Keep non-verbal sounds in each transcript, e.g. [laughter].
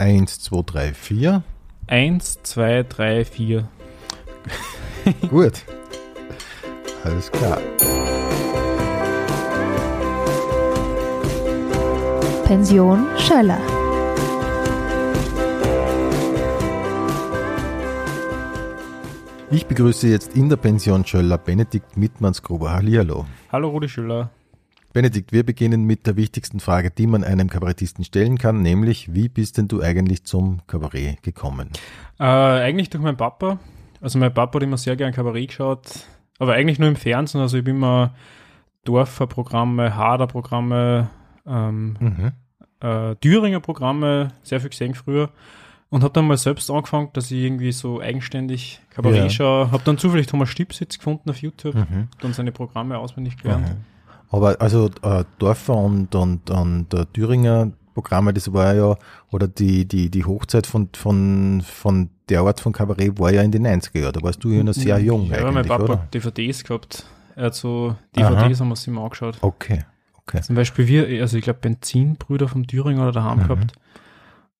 Eins, zwei, drei, vier. Eins, zwei, drei, vier. [laughs] Gut. Alles klar. Pension Schöller. Ich begrüße jetzt in der Pension Schöller Benedikt Mittmannsgruber. Hallihallo. Hallo Rudi Schüller. Benedikt, wir beginnen mit der wichtigsten Frage, die man einem Kabarettisten stellen kann, nämlich wie bist denn du eigentlich zum Kabarett gekommen? Äh, eigentlich durch meinen Papa. Also mein Papa hat immer sehr gern Kabarett geschaut, aber eigentlich nur im Fernsehen. Also ich habe immer Dorferprogramme, Hader-Programme, ähm, Mhm. äh, Thüringer Programme, sehr viel gesehen früher. Und habe dann mal selbst angefangen, dass ich irgendwie so eigenständig Kabarett Ja. schaue. Habe dann zufällig Thomas Stipsitz gefunden auf YouTube, Mhm. dann seine Programme auswendig gelernt. Mhm. Aber also äh, Dorfer und, und, und äh, Thüringer Programme, das war ja, oder die, die, die Hochzeit von, von, von der Art von Kabarett war ja in den 90er Jahren. Da warst du ja noch sehr jung Ja, eigentlich, mein Papa oder? hat DVDs gehabt. Er hat so DVDs haben wir uns immer angeschaut. Okay, okay. Zum Beispiel wir, also ich glaube Benzinbrüder vom Thüringer oder daheim Mhm. gehabt.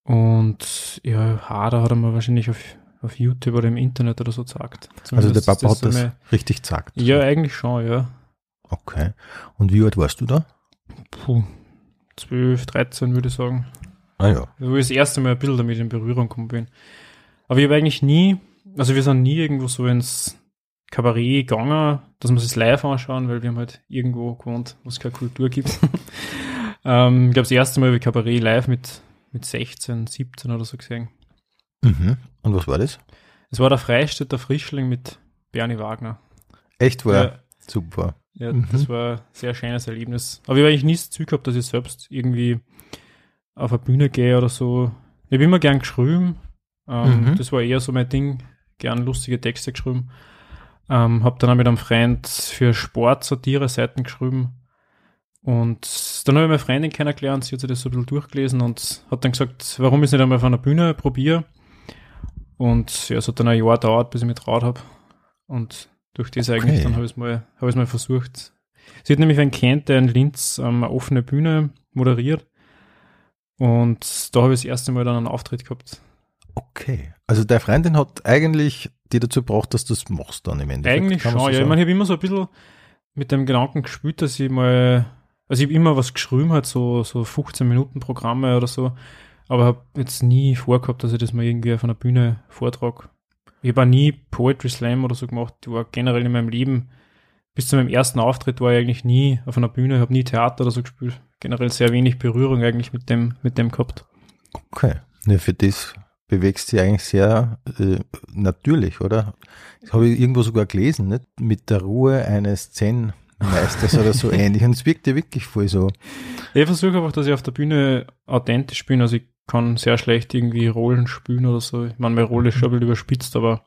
Und ja, Hader hat er mir wahrscheinlich auf, auf YouTube oder im Internet oder so gesagt. Also der Zumindest Papa hat das richtig gesagt. Ja, eigentlich schon, ja. Okay. Und wie alt warst du da? Puh, 12, 13 würde ich sagen. Ah ja. Wo ich das erste Mal ein bisschen damit in Berührung gekommen bin. Aber ich habe eigentlich nie, also wir sind nie irgendwo so ins Kabarett gegangen, dass wir es live anschauen, weil wir haben halt irgendwo gewohnt, wo es keine Kultur gibt. [laughs] ähm, ich glaube, das erste Mal habe ich Kabarett live mit, mit 16, 17 oder so gesehen. Mhm. Und was war das? Es war der Freistädter Frischling mit Bernie Wagner. Echt war Ja, super. Ja Mhm. das war ein sehr schönes Erlebnis. Aber ich habe eigentlich nie das Ziel gehabt, dass ich selbst irgendwie auf eine Bühne gehe oder so. Ich habe immer gern geschrieben. Ähm, Mhm. Das war eher so mein Ding. Gern lustige Texte geschrieben. Ähm, habe dann auch mit einem Freund für Sport Satire-Seiten geschrieben. Und dann habe ich meine Freundin kennengelernt, sie hat sich das so ein bisschen durchgelesen und hat dann gesagt, warum ich es nicht einmal auf einer Bühne probiere. Und ja, es hat dann ein Jahr gedauert, bis ich mich traut habe. Und durch das eigentlich, Okay. dann habe ich es mal, habe ich es mal versucht. Sie hat nämlich einen kennt, der in Linz ähm, eine offene Bühne moderiert. Und da habe ich das erste Mal dann einen Auftritt gehabt. Okay. Also deine Freundin hat eigentlich die dazu gebracht, dass du es machst dann im Endeffekt. Eigentlich schon, so ja. Ich sagen. meine, ich habe immer so ein bisschen mit dem Gedanken gespielt, dass ich mal, also ich habe immer was geschrieben, halt so, so 15 Minuten Programme oder so, aber habe jetzt nie vorgehabt, dass ich das mal irgendwie auf einer Bühne vortrage. Ich habe auch nie Poetry Slam oder so gemacht. Ich war generell in meinem Leben, bis zu meinem ersten Auftritt war ich eigentlich nie auf einer Bühne, habe nie Theater oder so gespielt. Generell sehr wenig Berührung eigentlich mit dem, mit dem gehabt. Okay. Ja, für das bewegst du dich eigentlich sehr äh, natürlich, oder? Das habe ich irgendwo sogar gelesen, nicht? Mit der Ruhe eines Zen-Meisters oder so [laughs] ähnlich. Und es wirkt ja wirklich voll so. Ich versuche einfach, dass ich auf der Bühne authentisch bin. Also ich kann sehr schlecht irgendwie Rollen spielen oder so. Ich meine, meine Rolle ist schon ein bisschen überspitzt, aber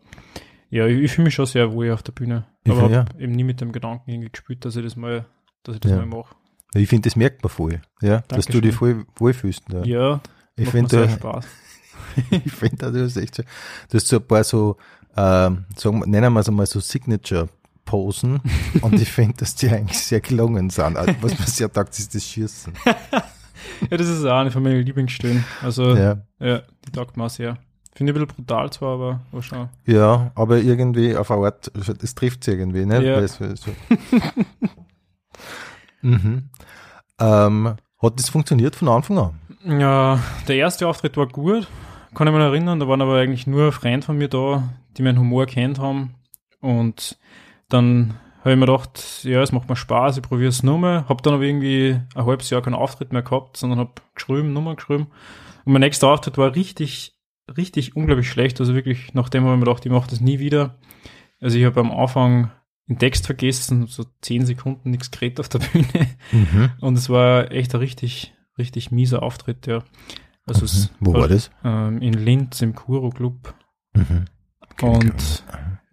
ja, ich, ich fühle mich schon sehr wohl auf der Bühne. Ich Aber find, hab eben nie mit dem Gedanken irgendwie gespielt, dass ich das mal, dass ich das Ja. mal mache. Ich finde, das merkt man voll, ja, dass du Dankeschön. dich voll wohlfühlst. Ja. Ja, ich finde, sehr du, Spaß. [laughs] ich finde, du hast echt so, du hast so ein paar so, ähm, sagen, wir- nennen wir es einmal so Signature-Posen [laughs] und ich finde, dass die eigentlich sehr gelungen sind. Also, was man sehr tagt, ist das Schießen. [laughs] Ja, das ist auch eine von meinen Lieblingsstellen. Also, ja, Ja. die taugt mir sehr. Finde ich ein bisschen brutal zwar, aber, aber schon. Ja, aber irgendwie auf eine Art, es trifft sie irgendwie, ne? Ja. Es- es so. [laughs] mhm. ähm, hat das funktioniert von Anfang an? Ja, der erste Auftritt war gut, kann ich mich erinnern. Da waren aber eigentlich nur Freunde von mir da, die meinen Humor kennt haben. Und dann habe ich mir gedacht, ja, es macht mir Spaß, ich probiere es nochmal. Habe dann aber irgendwie ein halbes Jahr keinen Auftritt mehr gehabt, sondern habe geschrieben, Nummer geschrieben. Und mein nächster Auftritt war richtig, richtig unglaublich schlecht. Also wirklich, nachdem habe ich mir gedacht, ich mache das nie wieder. Also ich habe am Anfang den Text vergessen, so zehn Sekunden nichts geredet auf der [laughs] Bühne. Mhm. Und es war echt ein richtig, richtig mieser Auftritt, ja. Also es Mhm. Wo war das? ähm, in Linz im Kuro Club. Mhm. Und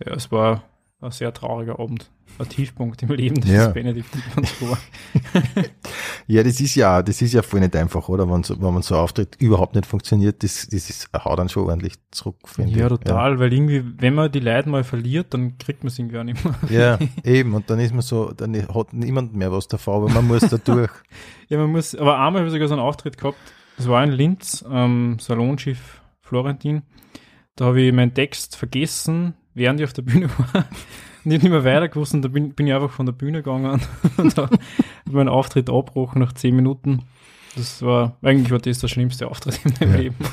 ja, es war ein sehr trauriger Abend. Ein Tiefpunkt im Leben des Ja. Benedikt. [laughs] Ja, das ist ja, das ist ja voll nicht einfach, oder? Wenn, so, wenn man so auftritt, überhaupt nicht funktioniert, das, das ist, haut dann schon ordentlich zurück, finde Ja, total, weil irgendwie, wenn man die Leute mal verliert, dann kriegt man es irgendwie auch nicht mehr. Ja, [laughs] eben. Und dann ist man so, dann hat niemand mehr was davon, aber man muss da [laughs] durch. Ja, man muss, aber einmal habe ich sogar so einen Auftritt gehabt, Das war in Linz, ähm, Salonschiff Florentin. Da habe ich meinen Text vergessen, während ich auf der Bühne war. [laughs] nicht mehr weiter gewusst und da bin, bin ich einfach von der Bühne gegangen [laughs] und habe meinen Auftritt abgebrochen nach zehn Minuten. Das war, eigentlich war das der schlimmste Auftritt in meinem Ja. Leben. [laughs]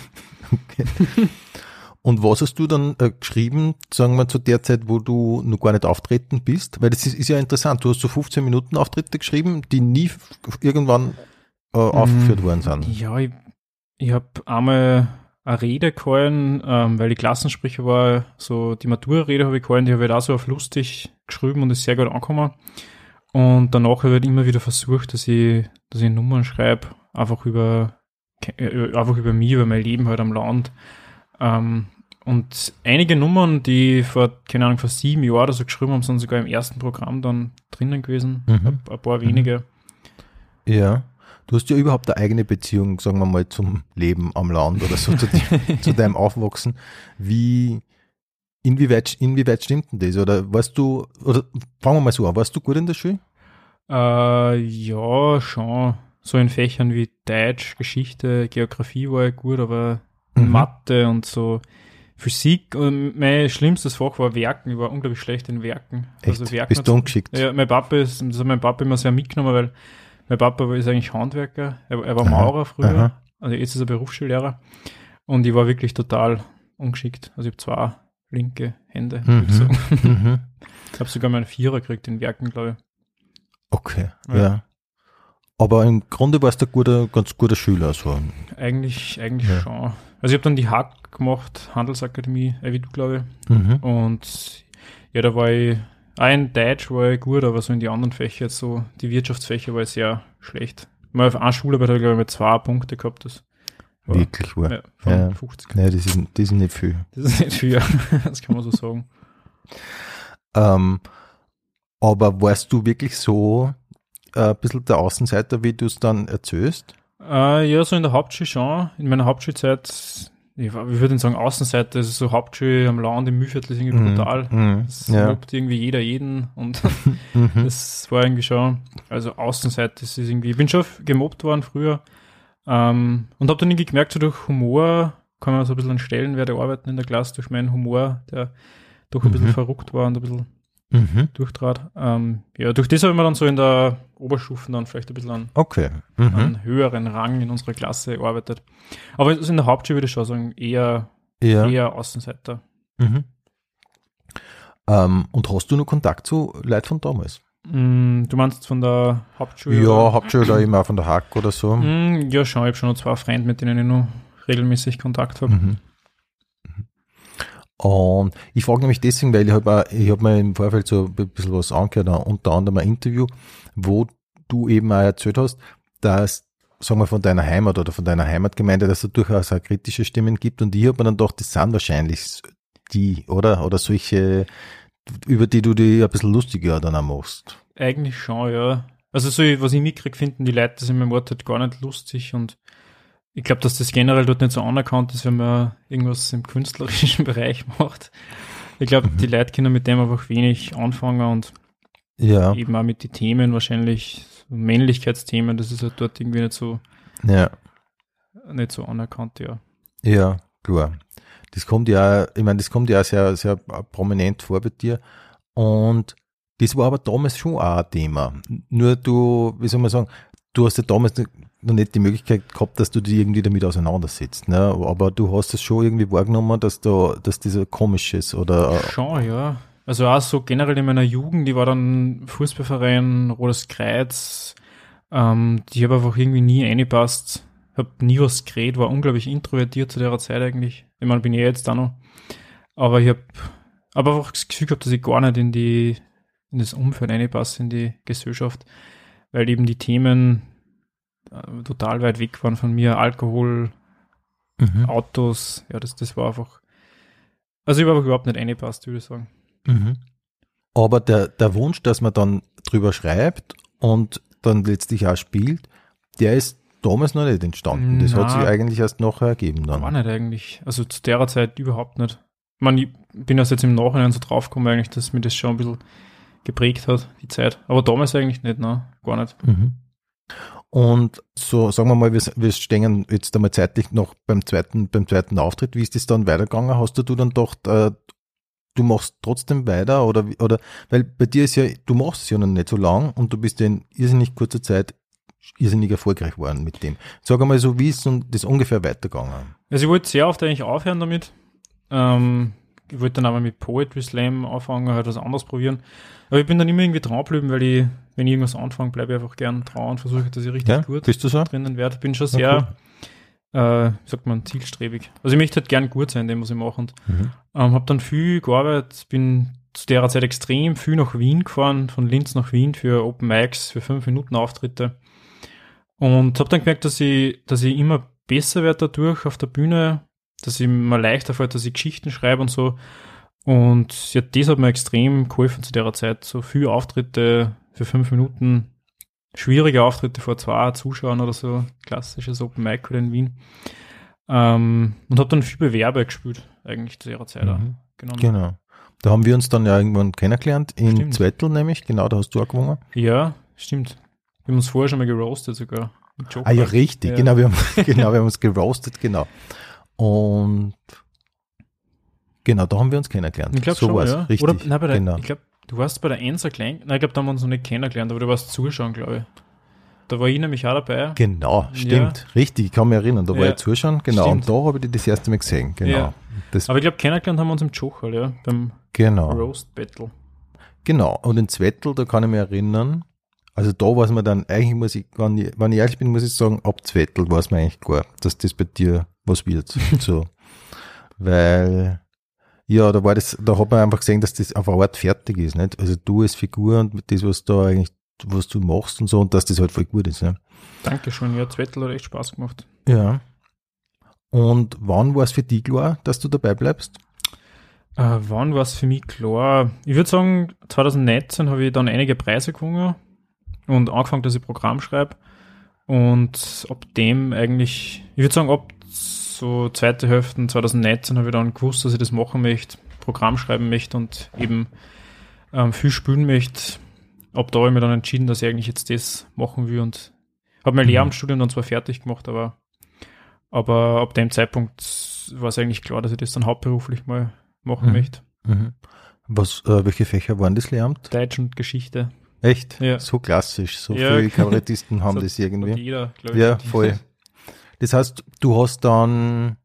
Okay. Und was hast du dann äh, geschrieben, sagen wir zu der Zeit, wo du noch gar nicht auftreten bist? Weil das ist, ist ja interessant. Du hast so 15 Minuten Auftritte geschrieben, die nie irgendwann äh, aufgeführt worden sind. Ja, ich, ich habe einmal eine Rede gehalten, ähm, weil ich Klassensprecher war, so die Matura-Rede habe ich gehalten, die habe ich halt auch so auf lustig geschrieben und ist sehr gut angekommen. Und danach habe ich halt immer wieder versucht, dass ich, dass ich Nummern schreibe, einfach über, äh, einfach über mich, über mein Leben halt am Land. Ähm, und einige Nummern, die vor, keine Ahnung, vor sieben Jahren oder so geschrieben haben, sind sogar im ersten Programm dann drinnen gewesen. Mhm. Ein, ein paar wenige. Ja. Du hast ja überhaupt eine eigene Beziehung, sagen wir mal, zum Leben am Land oder so, zu, [laughs] zu deinem Aufwachsen. Wie, inwieweit, inwieweit stimmt denn das? Oder warst du, oder fangen wir mal so an, warst du gut in der Schule? Äh, ja, schon. So in Fächern wie Deutsch, Geschichte, Geografie war ich gut, aber Mhm. Mathe und so Physik. Und mein schlimmstes Fach war Werken. Ich war unglaublich schlecht in Werken. Echt? Also Werken Bist du ungeschickt? Ja, mein Papa ist, das hat mein Papa immer sehr mitgenommen, weil mein Papa ist eigentlich Handwerker. Er, er war Aha, Maurer früher. aha. Also jetzt ist er Berufsschullehrer. Und ich war wirklich total ungeschickt. Also ich habe zwei linke Hände. Mhm. sagen. Mhm. [laughs] Ich habe sogar meinen Vierer gekriegt in Werken, glaube ich. Okay, ja. Ja. Aber im Grunde warst du ein guter, ganz guter Schüler. So. Eigentlich, eigentlich Ja. schon. Also ich habe dann die Hack gemacht, Handelsakademie, äh, wie du glaube Mhm. ich. Und ja, da war ich, auch in Deutsch war ich gut, aber so in die anderen Fächer, so die Wirtschaftsfächer war ich sehr schlecht. Mal auf einer Schularbeit habe ich glaube ich mit zwei Punkte gehabt. Das war, Wirklich wahr. ja, Ja. 50. Nein, das ist, das ist nicht viel. Das ist nicht viel, [laughs] das kann man so sagen. Ähm, aber warst du wirklich so äh, ein bisschen der Außenseiter, wie du es dann erzählst? Äh, ja, so in der Hauptschule schon. In meiner Hauptschulzeit, ich, würde sagen Außenseite, also so Hauptschule am Land im Mühlviertel ist irgendwie brutal. Mhm. Es Ja. lobt irgendwie jeder jeden und [laughs] [laughs] Mhm. Das war irgendwie schon, also Außenseite, das ist irgendwie, ich bin schon gemobbt worden früher ähm, und habe dann irgendwie gemerkt, so durch Humor kann man so ein bisschen an Stellenwert arbeiten in der Klasse, durch meinen Humor, der doch ein bisschen Mhm. verrückt war und ein bisschen Mhm. durchtrat. Ähm, ja, durch das habe ich mir dann so in der Oberstufe dann vielleicht ein bisschen an, Okay. Mhm. an höheren Rang in unserer Klasse gearbeitet. Aber also in der Hauptschule würde ich schon sagen, eher, Ja. eher Außenseiter. Mhm. Ähm, und hast du noch Kontakt zu Leuten von damals? Mm, du meinst von der Hauptschule? Ja? Hauptschule oder [clears throat] immer von der Hack oder so. Mm, ja, schon. Ich habe schon noch zwei Freunde, mit denen ich noch regelmäßig Kontakt habe. Mhm. Und ich frage nämlich deswegen, weil ich habe hab mir im Vorfeld so ein bisschen was angehört, unter anderem ein Interview, wo du eben auch erzählt hast, dass, sagen wir, von deiner Heimat oder von deiner Heimatgemeinde, dass es durchaus auch kritische Stimmen gibt und ich habe mir dann gedacht, das sind wahrscheinlich die, oder? Oder solche, über die du dich ein bisschen lustiger dann auch machst. Eigentlich schon, ja. Also so, was ich mitkriege, finden die Leute das in meinem Ort halt gar nicht lustig und ich glaube, dass das generell dort nicht so anerkannt ist, wenn man irgendwas im künstlerischen [laughs] Bereich macht. Ich glaube, Mhm. die Leute können mit dem einfach wenig anfangen und Ja, eben auch mit den Themen wahrscheinlich, so Männlichkeitsthemen, das ist halt dort irgendwie nicht so, ja. nicht so anerkannt, ja. Ja, klar. Das kommt ja, ich meine, das kommt ja sehr, sehr prominent vor bei dir. Und das war aber damals schon auch ein Thema. Nur du, wie soll man sagen, du hast ja damals noch nicht die Möglichkeit gehabt, dass du dich irgendwie damit auseinandersetzt. Ne? Aber du hast es schon irgendwie wahrgenommen, dass da, dass dieser komisch ist oder Schon, ja. Also auch so generell in meiner Jugend, die war dann Fußballverein, Rotes Kreuz, ähm, die habe einfach irgendwie nie eingepasst, hab nie was geredet, war unglaublich introvertiert zu der Zeit eigentlich. Ich meine, bin ich jetzt da noch. Aber ich habe aber einfach das Gefühl gehabt, dass ich gar nicht in die, in das Umfeld einpasse, in die Gesellschaft, weil eben die Themen äh, total weit weg waren von mir. Alkohol, Mhm. Autos, ja, das, das war einfach. Also ich einfach überhaupt nicht eingepasst, würde ich sagen. Mhm. Aber der, der Wunsch, dass man dann drüber schreibt und dann letztlich auch spielt, der ist damals noch nicht entstanden. Das hat Na. sich eigentlich erst nachher ergeben dann. War nicht eigentlich. Also zu der Zeit überhaupt nicht. Ich meine, ich bin erst jetzt im Nachhinein so draufgekommen, eigentlich, dass mir das schon ein bisschen geprägt hat, die Zeit. Aber damals eigentlich nicht, ne? Gar nicht. Mhm. Und so, sagen wir mal, wir, wir stehen jetzt einmal zeitlich noch beim zweiten, beim zweiten Auftritt. Wie ist das dann weitergegangen? Hast du dann doch, äh, du machst trotzdem weiter oder, oder, weil bei dir ist ja, du machst es ja noch nicht so lang und du bist ja in irrsinnig kurzer Zeit irrsinnig erfolgreich geworden mit dem. Sag einmal so, wie ist das ungefähr weitergegangen? Also ich wollte sehr oft eigentlich aufhören damit. Ähm, wollte dann aber mit Poetry Slam anfangen, halt was anderes probieren. Aber ich bin dann immer irgendwie dran geblieben, weil ich, wenn ich irgendwas anfange, bleibe ich einfach gern dran und versuche, dass ich richtig Ja, gut bist du so? drinnen werde. Bin schon sehr, äh, wie sagt man, zielstrebig. Also ich möchte halt gern gut sein, in dem, was ich mache. Und Mhm. ähm, habe dann viel gearbeitet, bin zu der Zeit extrem viel nach Wien gefahren, von Linz nach Wien für Open Mics, für fünf Minuten Auftritte. Und habe dann gemerkt, dass ich, dass ich immer besser werde dadurch auf der Bühne, dass ich mir leichter fällt, dass ich Geschichten schreibe und so. Und ja, das hat mir extrem geholfen zu der Zeit. So viele Auftritte für fünf Minuten, schwierige Auftritte vor zwei Zuschauern oder so, klassisches Open Mic oder in Wien. Ähm, und habe dann viel Bewerbe gespielt, eigentlich zu ihrer Zeit. auch Mhm. genommen. Genau. Da haben wir uns dann ja irgendwann kennengelernt, in Stimmt. Zwettel nämlich, genau, da hast du auch gewonnen. Ja, stimmt. Wir haben uns vorher schon mal geroastet sogar. Ah ja, richtig, Ja. genau, wir haben, [laughs] genau, wir haben uns geroastet, genau. Und genau, da haben wir uns kennengelernt. Ich glaube so schon, war's, ja. richtig. Oder, nein, der, genau. ich glaube, du warst bei der Enser Klein, nein, ich glaube, da haben wir uns noch nicht kennengelernt, aber du warst zuschauen, glaube ich. Da war ich nämlich auch dabei. Genau, stimmt, richtig, ich kann mich erinnern, da war Ja. ich zuschauen, genau, Stimmt. und da habe ich dich das erste Mal gesehen, genau. Ja. Aber ich glaube, kennengelernt haben wir uns im Jochal, ja, beim genau, Roast Battle. genau. Und in Zwettel, da kann ich mich erinnern, also da war es mir dann, eigentlich muss ich, wenn ich, wenn ich ehrlich bin, muss ich sagen, ab Zwettel war es mir eigentlich klar, dass das bei dir was wird, [laughs] so. Weil, ja, da war das, da hat man einfach gesehen, dass das auf eine Art fertig ist, nicht? Also du als Figur und mit das, was da eigentlich, was du machst und so, und dass das halt voll gut ist, ne? Dankeschön, ja, Zwettel hat echt Spaß gemacht. Ja. Und wann war es für dich klar, dass du dabei bleibst? Äh, wann war es für mich klar? Ich würde sagen, 2019 habe ich dann einige Preise gewonnen und angefangen, dass ich Programm schreibe. Und ab dem eigentlich, ich würde sagen, ab so zweite Hälfte 2019 habe ich dann gewusst, dass ich das machen möchte, Programm schreiben möchte und eben ähm, viel spielen möchte. Ab da habe ich mir dann entschieden, dass ich eigentlich jetzt das machen will und habe mein Mhm. Lehramtsstudium dann zwar fertig gemacht, aber, aber ab dem Zeitpunkt war es eigentlich klar, dass ich das dann hauptberuflich mal machen Mhm. möchte. Mhm. Was, äh, welche Fächer waren das Lehramt? Deutsch und Geschichte. Echt? Ja. So klassisch. So Ja. viele Kabarettisten [laughs] haben So das irgendwie. jeder. Ja, voll. [laughs] Das heißt, du hast dann,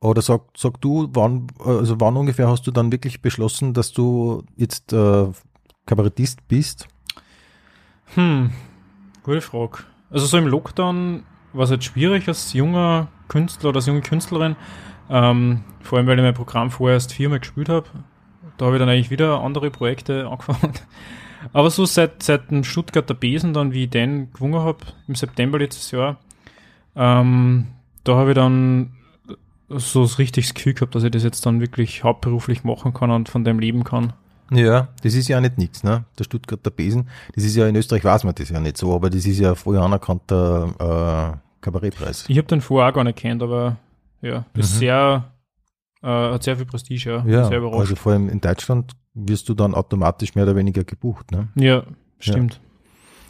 oder sag, sag du, wann, also wann ungefähr hast du dann wirklich beschlossen, dass du jetzt äh, Kabarettist bist? Hm, gute Frage. Also so im Lockdown war es halt schwierig als junger Künstler oder als junge Künstlerin, ähm, vor allem weil ich mein Programm vorher erst viermal gespielt habe. Da habe ich dann eigentlich wieder andere Projekte [laughs] angefangen. Aber so seit, seit dem Stuttgarter Besen dann, wie ich den gewonnen habe, im September letztes Jahr, ähm, da habe ich dann so das richtiges Gefühl gehabt, dass ich das jetzt dann wirklich hauptberuflich machen kann und von dem leben kann. Ja, das ist ja nicht nichts, ne? Der Stuttgarter Besen. Das ist ja in Österreich weiß man das ja nicht so, aber das ist ja voll anerkannter äh, Kabarettpreis. Ich habe den vorher auch gar nicht kennt, aber ja, ist Mhm. sehr, äh, hat sehr viel Prestige, ja. Ja, sehr überrascht. also vor allem in Deutschland wirst du dann automatisch mehr oder weniger gebucht, ne? ja, stimmt.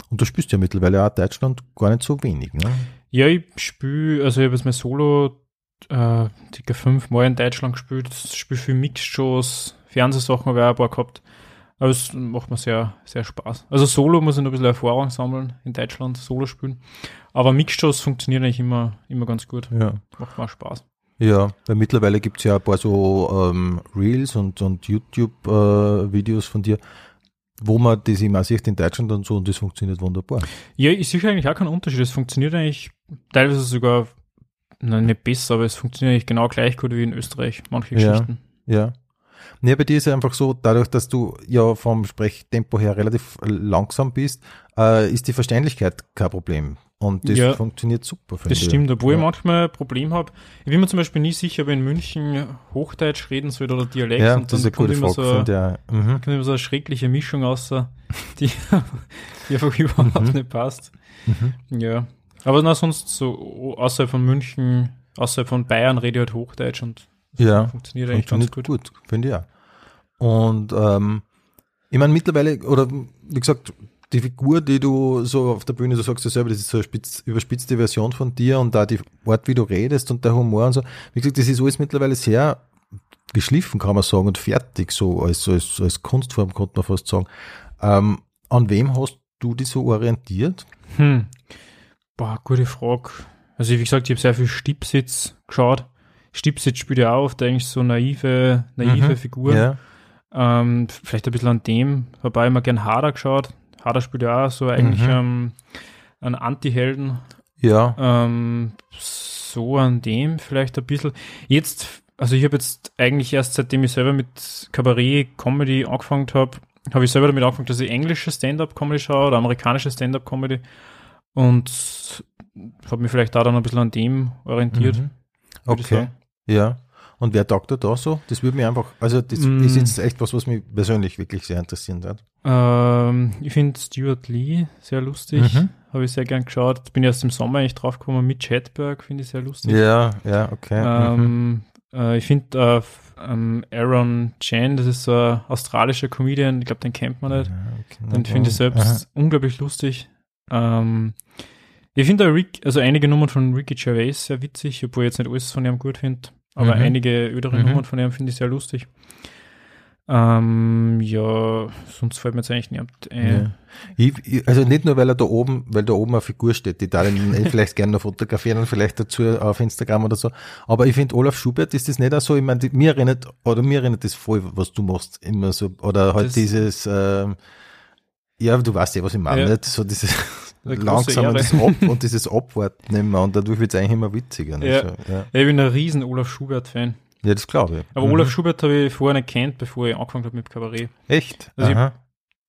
Und du spielst ja mittlerweile auch Deutschland gar nicht so wenig, ne? Ja, ich spiele, also ich habe jetzt mein Solo äh, circa fünfmal in Deutschland gespielt, spiele viel Mixshows, Fernsehsachen habe ich auch ein paar gehabt. Aber es macht mir sehr, sehr Spaß. Also Solo muss ich noch ein bisschen Erfahrung sammeln in Deutschland, Solo spielen. Aber Mixshows funktionieren eigentlich immer, immer ganz gut. Ja. Macht mir auch Spaß. Ja, weil mittlerweile gibt's ja ein paar so ähm, Reels und, und YouTube-Videos von dir, wo man das immer sieht in Deutschland und so und das funktioniert wunderbar. Ja, ich sehe eigentlich auch keinen Unterschied. Es funktioniert eigentlich teilweise sogar, nein, nicht besser, aber es funktioniert eigentlich genau gleich gut wie in Österreich, manche Ja. Geschichten. Ja. Nee, bei dir ist ja einfach so, dadurch, dass du ja vom Sprechtempo her relativ langsam bist, äh, ist die Verständlichkeit kein Problem. Und das Ja. funktioniert super, finde Das ich. stimmt, obwohl ja. ich manchmal ein Problem habe. Ich bin mir zum Beispiel nie sicher, ob ich in München Hochdeutsch reden soll oder Dialekt. Ja, und das ist eine kommt gute immer Frage so. Mhm. kommt immer so eine schreckliche Mischung außer, die, [laughs] die einfach überhaupt Mhm. nicht passt. Mhm. Ja. Aber na, sonst so außerhalb von München, außerhalb von Bayern rede ich halt Hochdeutsch und Ja, funktioniert eigentlich ganz Funktioniert gut. gut, finde ich auch. Und ähm, ich meine, mittlerweile, oder wie gesagt, die Figur, die du so auf der Bühne, du sagst ja selber, das ist so eine spitz, überspitzte Version von dir und da die Art, wie du redest und der Humor und so. Wie gesagt, das ist alles mittlerweile sehr geschliffen, kann man sagen, und fertig, so als, als, als Kunstform, könnte man fast sagen. Ähm, an wem hast du dich so orientiert? Hm. Boah, gute Frage. Also wie gesagt, ich habe sehr viel Stipsitz geschaut. Stipsitz spielt ja auch oft eigentlich so naive, naive Mhm. Figuren. Ja. Ähm, vielleicht ein bisschen an dem, wobei ich immer gern Hader geschaut. Hader spielt ja auch so eigentlich Mhm. ähm, einen Anti-Helden. Ja. Ähm, so an dem vielleicht ein bisschen. Jetzt, also ich habe jetzt eigentlich erst seitdem ich selber mit Kabarett, Comedy angefangen habe, habe ich selber damit angefangen, dass ich englische Stand-up-Comedy schaue oder amerikanische Stand-up-Comedy und habe mich vielleicht da dann ein bisschen an dem orientiert. Mhm. Okay. Ja. Und wer taugt da so? Das würde mich einfach, also das Mm. ist jetzt echt was, was mich persönlich wirklich sehr interessieren wird. Ähm, ich finde Stuart Lee sehr lustig. Mhm. Habe ich sehr gern geschaut. Bin erst im Sommer eigentlich draufgekommen. Mitch Hedberg finde ich sehr lustig. Ja, ja, okay. Mhm. Ähm, äh, ich finde äh, ähm, Aaron Chan, das ist so ein australischer Comedian, ich glaube, den kennt man nicht. Ja, okay. Den finde ich Aha. selbst unglaublich lustig. Ähm, ich finde Rick, also einige Nummern von Ricky Gervais sehr witzig, obwohl ich jetzt nicht alles von ihm gut finde, aber Mhm. einige ödere Mhm. Nummern von ihm finde ich sehr lustig. Ähm, ja, sonst fällt mir jetzt eigentlich niemand ein. Ja. Ich, ich, also nicht nur, weil er da oben, weil da oben eine Figur steht, die da [laughs] vielleicht gerne noch fotografieren und vielleicht dazu auf Instagram oder so. Aber ich finde, Olaf Schubert ist das nicht auch so, ich meine, mir erinnert, oder mir erinnert das voll, was du machst, immer so, oder halt Das- dieses, ähm, ja, du weißt ja, was ich meine, Ja. nicht? So dieses Langsam das Ab [laughs] und dieses Abwarten immer und dadurch wird es eigentlich immer witziger. Ja. Ja. Ich bin ein riesen Olaf Schubert-Fan. ja, das glaube ich. Aber Mhm. Olaf Schubert habe ich vorher nicht kennt, bevor ich angefangen habe mit Kabarett. Echt? Also ich- Aha.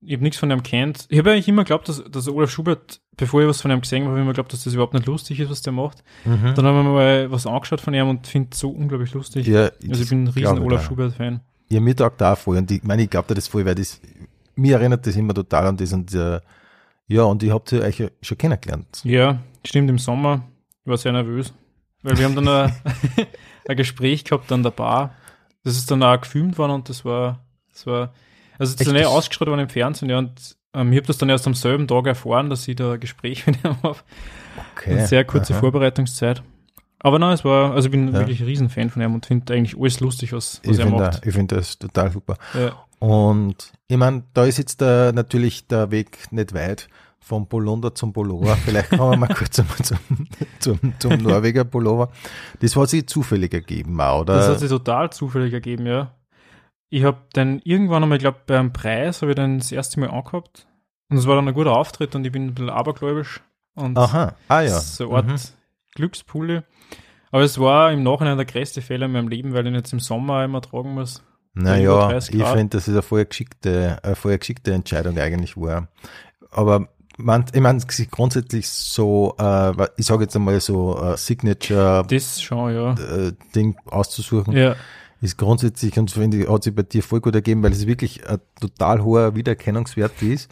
Ich habe nichts von ihm kennt. Ich habe eigentlich immer geglaubt, dass, dass Olaf Schubert, bevor ich was von ihm gesehen habe, habe ich immer geglaubt, dass das überhaupt nicht lustig ist, was der macht. Mhm. Dann haben wir mal was angeschaut von ihm und finde es so unglaublich lustig. Ja, also ich bin ein riesen Olaf da. Schubert-Fan. Ja, mir taugt auch voll. Und ich meine, ich glaube dir das voll, weil das, mir erinnert das immer total an das und äh, ja, und ich habt ihr euch ja schon kennengelernt. Ja, stimmt, im Sommer. Ich war sehr nervös. Weil wir haben dann ein, [laughs] ein Gespräch gehabt an der Bar. Das ist dann auch gefilmt worden und das war, das war, also es ist dann eh Das- ausgestrahlt worden im Fernsehen, ja, und ähm, ich habe das dann erst am selben Tag erfahren, dass ich da ein Gespräch [laughs] mit ihm habe. Okay. Eine sehr kurze Aha. Vorbereitungszeit. Aber nein, es war, also ich bin Ja. wirklich ein Riesenfan von ihm und finde eigentlich alles lustig, was, was Ich er finde macht. ich find das total super. Ja. Und ich meine, da ist jetzt der, natürlich der Weg nicht weit vom Polunder zum Pullover. Vielleicht kommen wir mal [laughs] kurz einmal zum, zum, zum Norweger Pullover. Das hat sich zufällig ergeben, oder? Das hat sich total zufällig ergeben, ja. Ich habe dann irgendwann einmal, ich glaube, beim Preis habe ich dann das erste Mal angehabt. Und es war dann ein guter Auftritt und ich bin ein bisschen abergläubisch. Und Aha, ah ja. so eine Art Mhm. Glückspulli. Aber es war im Nachhinein der größte Fehler in meinem Leben, weil ich ihn jetzt im Sommer immer tragen muss. Naja, 30 ich finde, das ist eine voll geschickte, eine voll geschickte Entscheidung eigentlich war. Aber man, ich meine, grundsätzlich so, äh, ich sage jetzt einmal so, äh, Signature Das schon, ja. äh, Ding auszusuchen, Ja, ist grundsätzlich und finde ich, hat sich bei dir voll gut ergeben, weil es wirklich ein total hoher Wiedererkennungswert ist.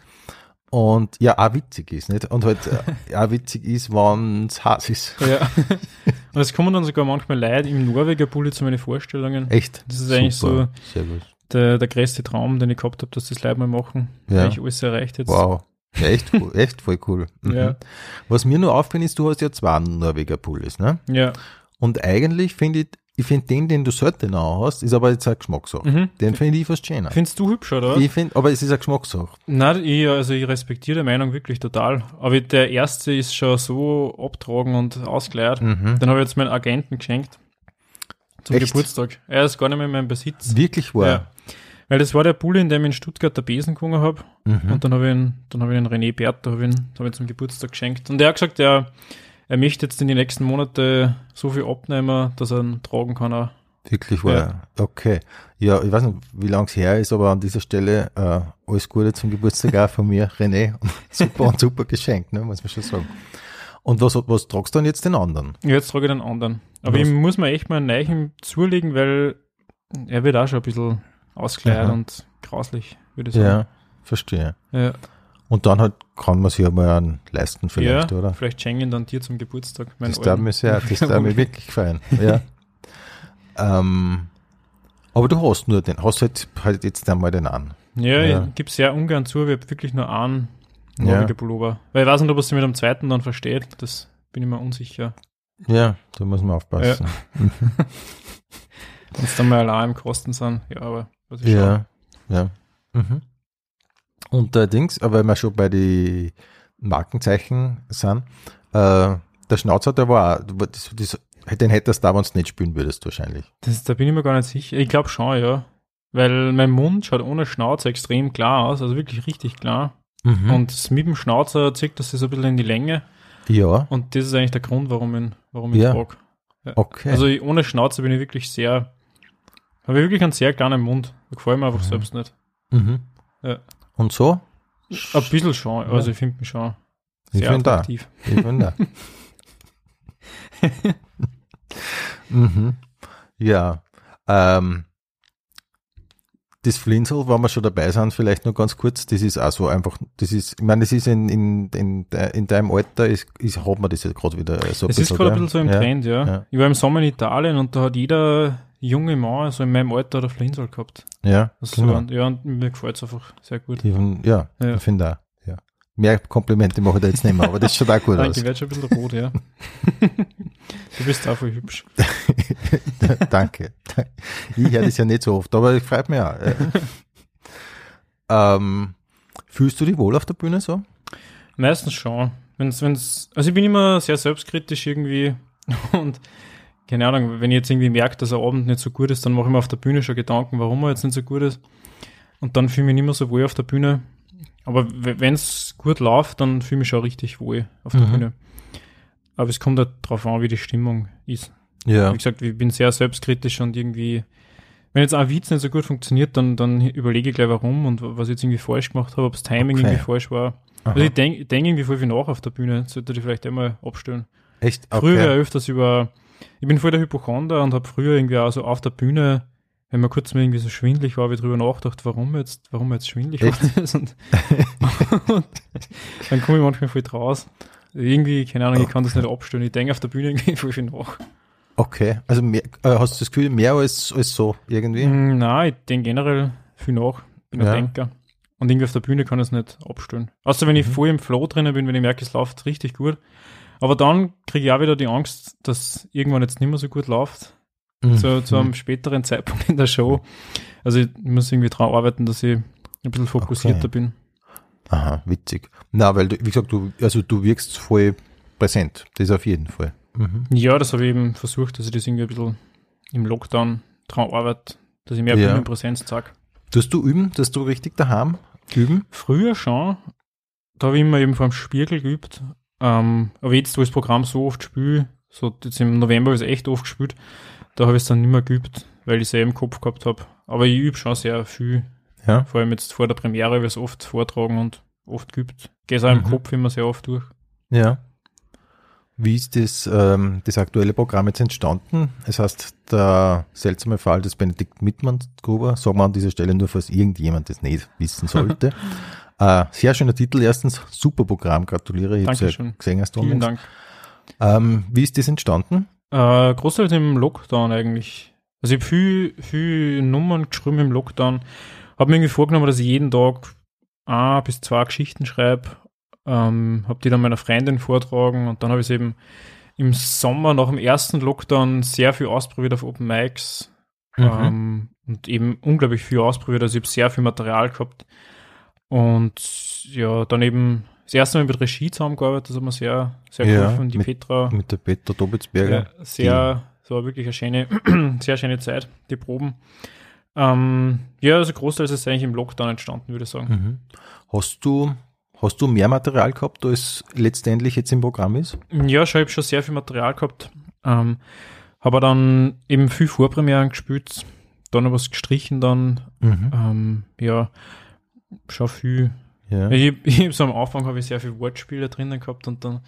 Und ja, auch witzig ist, nicht? Und halt äh, [laughs] auch witzig ist, wenn es heiß ist. ja. [laughs] und es kommen dann sogar manchmal Leute im Norweger Pulli zu meinen Vorstellungen. Echt? Das ist eigentlich Super. Gut. Der, der größte Traum, den ich gehabt habe, dass das Leute mal machen. Ja. Eigentlich alles erreicht jetzt. Wow. Ja, echt, [laughs] echt voll cool. Mhm. Ja. Was mir nur auffällt, ist, du hast ja zwei Norweger Pullis, ne? Ja. Und eigentlich finde ich, ich finde den, den du selten hast, ist aber jetzt eine Geschmackssache. Mhm. Den finde ich fast schöner. Findest du hübsch, oder? Ich finde, aber es ist eine Geschmackssache. Nein, ich, also ich respektiere die Meinung wirklich total. Aber der erste ist schon so abtragen und ausgeleiert. Mhm. Den habe ich jetzt meinen Agenten geschenkt. Zum Echt? Geburtstag. Er ist gar nicht mehr in meinem Besitz. Wirklich wahr. Ja. Weil das war der Pulli, in dem ich in Stuttgart der Besen gewonnen habe. Mhm. Und dann habe ich ihn, dann habe ich den René Bert, da habe ich ihn, da habe ich ihn zum Geburtstag geschenkt. Und er hat gesagt, er, er möchte jetzt in die nächsten Monate so viel abnehmen, dass er ihn tragen kann. Auch. Wirklich wahr. Okay. Ja, ich weiß nicht, wie lange es her ist, aber an dieser Stelle äh, alles Gute zum Geburtstag auch von mir, René. [laughs] super und super Geschenk, ne, muss man schon sagen. Und was, was tragst du dann jetzt den anderen? Ja, Jetzt trage ich den anderen. Aber Was? ich muss mir echt mal einen neuen zulegen, weil er wird auch schon ein bisschen ausgeleiert Aha. und grauslich, würde ich sagen. Ja, verstehe. Ja. Und dann halt kann man sich ja mal einen leisten vielleicht, ja, oder? Vielleicht schenke ich ihn dann dir zum Geburtstag. meinen Das darf mir sehr, das [laughs] darf mir wirklich gefallen. Ja. [laughs] ähm, aber du hast nur den, hast halt, halt jetzt einmal den an. Ja, Ja. ich gebe sehr ungern zu, aber ich habe wirklich nur einen, Norweger Pullover. Weil ich weiß nicht, ob sich mit dem zweiten dann versteht. Das bin ich mir unsicher. Ja, da muss man aufpassen. [laughs] Wenn es dann mal allein im Kosten sind. Ja, aber was ich Ja, ja. Mhm. Und allerdings, aber wenn wir schon bei den Markenzeichen sind, äh, der Schnauzer, der war, auch- das, das, den hättest du du nicht spielen würdest, wahrscheinlich. Das, da bin ich mir gar nicht sicher. Ich glaube schon, ja. Weil mein Mund schaut ohne Schnauzer extrem klar aus, also wirklich richtig klar. Mhm. Und mit dem Schnauzer zieht das so ein bisschen in die Länge. ja, Und das ist eigentlich der Grund, warum ich, warum ich Ja. frage. okay. Also ich, ohne Schnauzer bin ich wirklich sehr, habe ich wirklich einen sehr kleinen Mund. Da gefällt mir einfach selbst nicht. mhm. Ja. Und so? Ein bisschen schon, also ich finde mich schon Ich sehr bin da. Ich bin da. [laughs] mhm. Ja. Ähm, das Flinsel, wenn wir schon dabei sind, vielleicht nur ganz kurz, das ist auch so einfach, das ist, ich meine, das ist in, in, in, in deinem Alter, ist, ist, hat man das jetzt gerade wieder so Es ist gerade ein bisschen so im ja. Trend, ja. ja. Ich war im Sommer in Italien und da hat jeder junge Mann, so in meinem Alter, der Flinsel gehabt. Ja, Das genau. so, ja, und mir gefällt es einfach sehr gut. Die ja, Ja. ich finde auch, ja. Mehr Komplimente mache ich da jetzt nicht mehr, aber das schaut auch gut [laughs] Danke, aus. ich werde schon ein bisschen rot, ja. [laughs] du bist auch voll hübsch. [laughs] Danke. Ich höre das ja nicht so oft, aber es freut mich auch. Ähm, fühlst du dich wohl auf der Bühne so? Meistens schon. Wenn's, wenn's, also ich bin immer sehr selbstkritisch irgendwie und keine Ahnung, wenn ich jetzt irgendwie merke, dass ein Abend nicht so gut ist, dann mache ich mir auf der Bühne schon Gedanken, warum er jetzt nicht so gut ist. Und dann fühle ich mich nicht mehr so wohl auf der Bühne. Aber wenn es gut läuft, dann fühle ich mich schon richtig wohl auf der Mhm. Bühne. Aber es kommt halt drauf an, wie die Stimmung ist. Ja. Wie gesagt, ich bin sehr selbstkritisch und irgendwie, wenn jetzt ein Witz nicht so gut funktioniert, dann, dann überlege ich gleich warum und was ich jetzt irgendwie falsch gemacht habe, ob das Timing Okay. irgendwie falsch war. Also ich denke denk irgendwie voll viel nach auf der Bühne, sollte ich vielleicht einmal abstellen. Echt? Früher Okay. öfters über, ich bin voll der Hypochonder und habe früher irgendwie auch so auf der Bühne, wenn man kurz mal irgendwie so schwindlig war, habe ich drüber nachgedacht, warum jetzt, warum jetzt schwindlig Echt? war das und, und [laughs] dann komme ich manchmal voll draus. Irgendwie, keine Ahnung, ich kann das nicht abstellen. Ich denke auf der Bühne irgendwie voll viel nach. Okay. Also mehr, äh, hast du das Gefühl, mehr als, als so irgendwie? Mm, Nein, ich denke generell viel nach. Bin Ja. ein Denker. Und irgendwie auf der Bühne kann ich es nicht abstellen. Außer wenn ich Mhm. voll im Flow drinnen bin, wenn ich merke, es läuft richtig gut. Aber dann kriege ich auch wieder die Angst, dass irgendwann jetzt nicht mehr so gut läuft. Mhm. Zu, zu einem späteren Zeitpunkt in der Show. Also ich muss irgendwie daran arbeiten, dass ich ein bisschen fokussierter Okay. bin. Aha, witzig. Na, weil du, wie gesagt, du, also du wirkst voll präsent. Das auf jeden Fall. Mhm. Ja, das habe ich eben versucht, dass ich das irgendwie ein bisschen im Lockdown daran arbeite, dass ich mehr Ja. Bühnenpräsenz zeige. Tust du üben, dass du richtig daheim üben? Früher schon. Da habe ich immer eben vor dem Spiegel geübt. Ähm, aber jetzt, wo ich das Programm so oft spiele, so jetzt im November habe ich es echt oft gespielt, da habe ich es dann nicht mehr geübt, weil ich es ja im Kopf gehabt habe. Aber ich übe schon sehr viel. Ja. Vor allem jetzt vor der Premiere ich es oft vortragen und oft geübt. Gehe es auch im Mhm. Kopf immer sehr oft durch. Ja. Wie ist das, ähm, das aktuelle Programm jetzt entstanden? Es heißt, der seltsame Fall des Benedikt Mittmann-Gruber, sagen wir an dieser Stelle nur, falls irgendjemand das nicht wissen sollte. [laughs] äh, sehr schöner Titel, erstens, super Programm, gratuliere, ich habe ja gesehen erst Vielen unlängst. Dank. Ähm, wie ist das entstanden? Äh, großteils im Lockdown eigentlich. Also ich habe viel, viel Nummern geschrieben im Lockdown. Habe mir irgendwie vorgenommen, dass ich jeden Tag ein bis zwei Geschichten schreibe. Ähm, habe die dann meiner Freundin vortragen und dann habe ich es eben im Sommer nach dem ersten Lockdown sehr viel ausprobiert auf Open Mics Mhm. ähm, und eben unglaublich viel ausprobiert. Also ich habe sehr viel Material gehabt und ja, dann eben das erste Mal mit Regie zusammengearbeitet, das hat mir sehr, sehr Ja, geholfen. Die mit- Petra Mit der Peter Dobitzberger. ja, sehr, es war wirklich eine schöne, [clears throat] sehr schöne Zeit, die Proben. Ähm, ja, also großteils ist es eigentlich im Lockdown entstanden, würde ich sagen. Mhm. Hast du, hast du mehr Material gehabt, als letztendlich jetzt im Programm ist? Ja, schon, ich habe schon sehr viel Material gehabt. Ähm, habe dann eben viel Vorpremieren gespielt, dann noch was gestrichen dann. Mhm. Ähm, ja, schon viel. Ja. Ich, [laughs] ich hab so am Anfang habe ich sehr viel Wortspiele drinnen gehabt und dann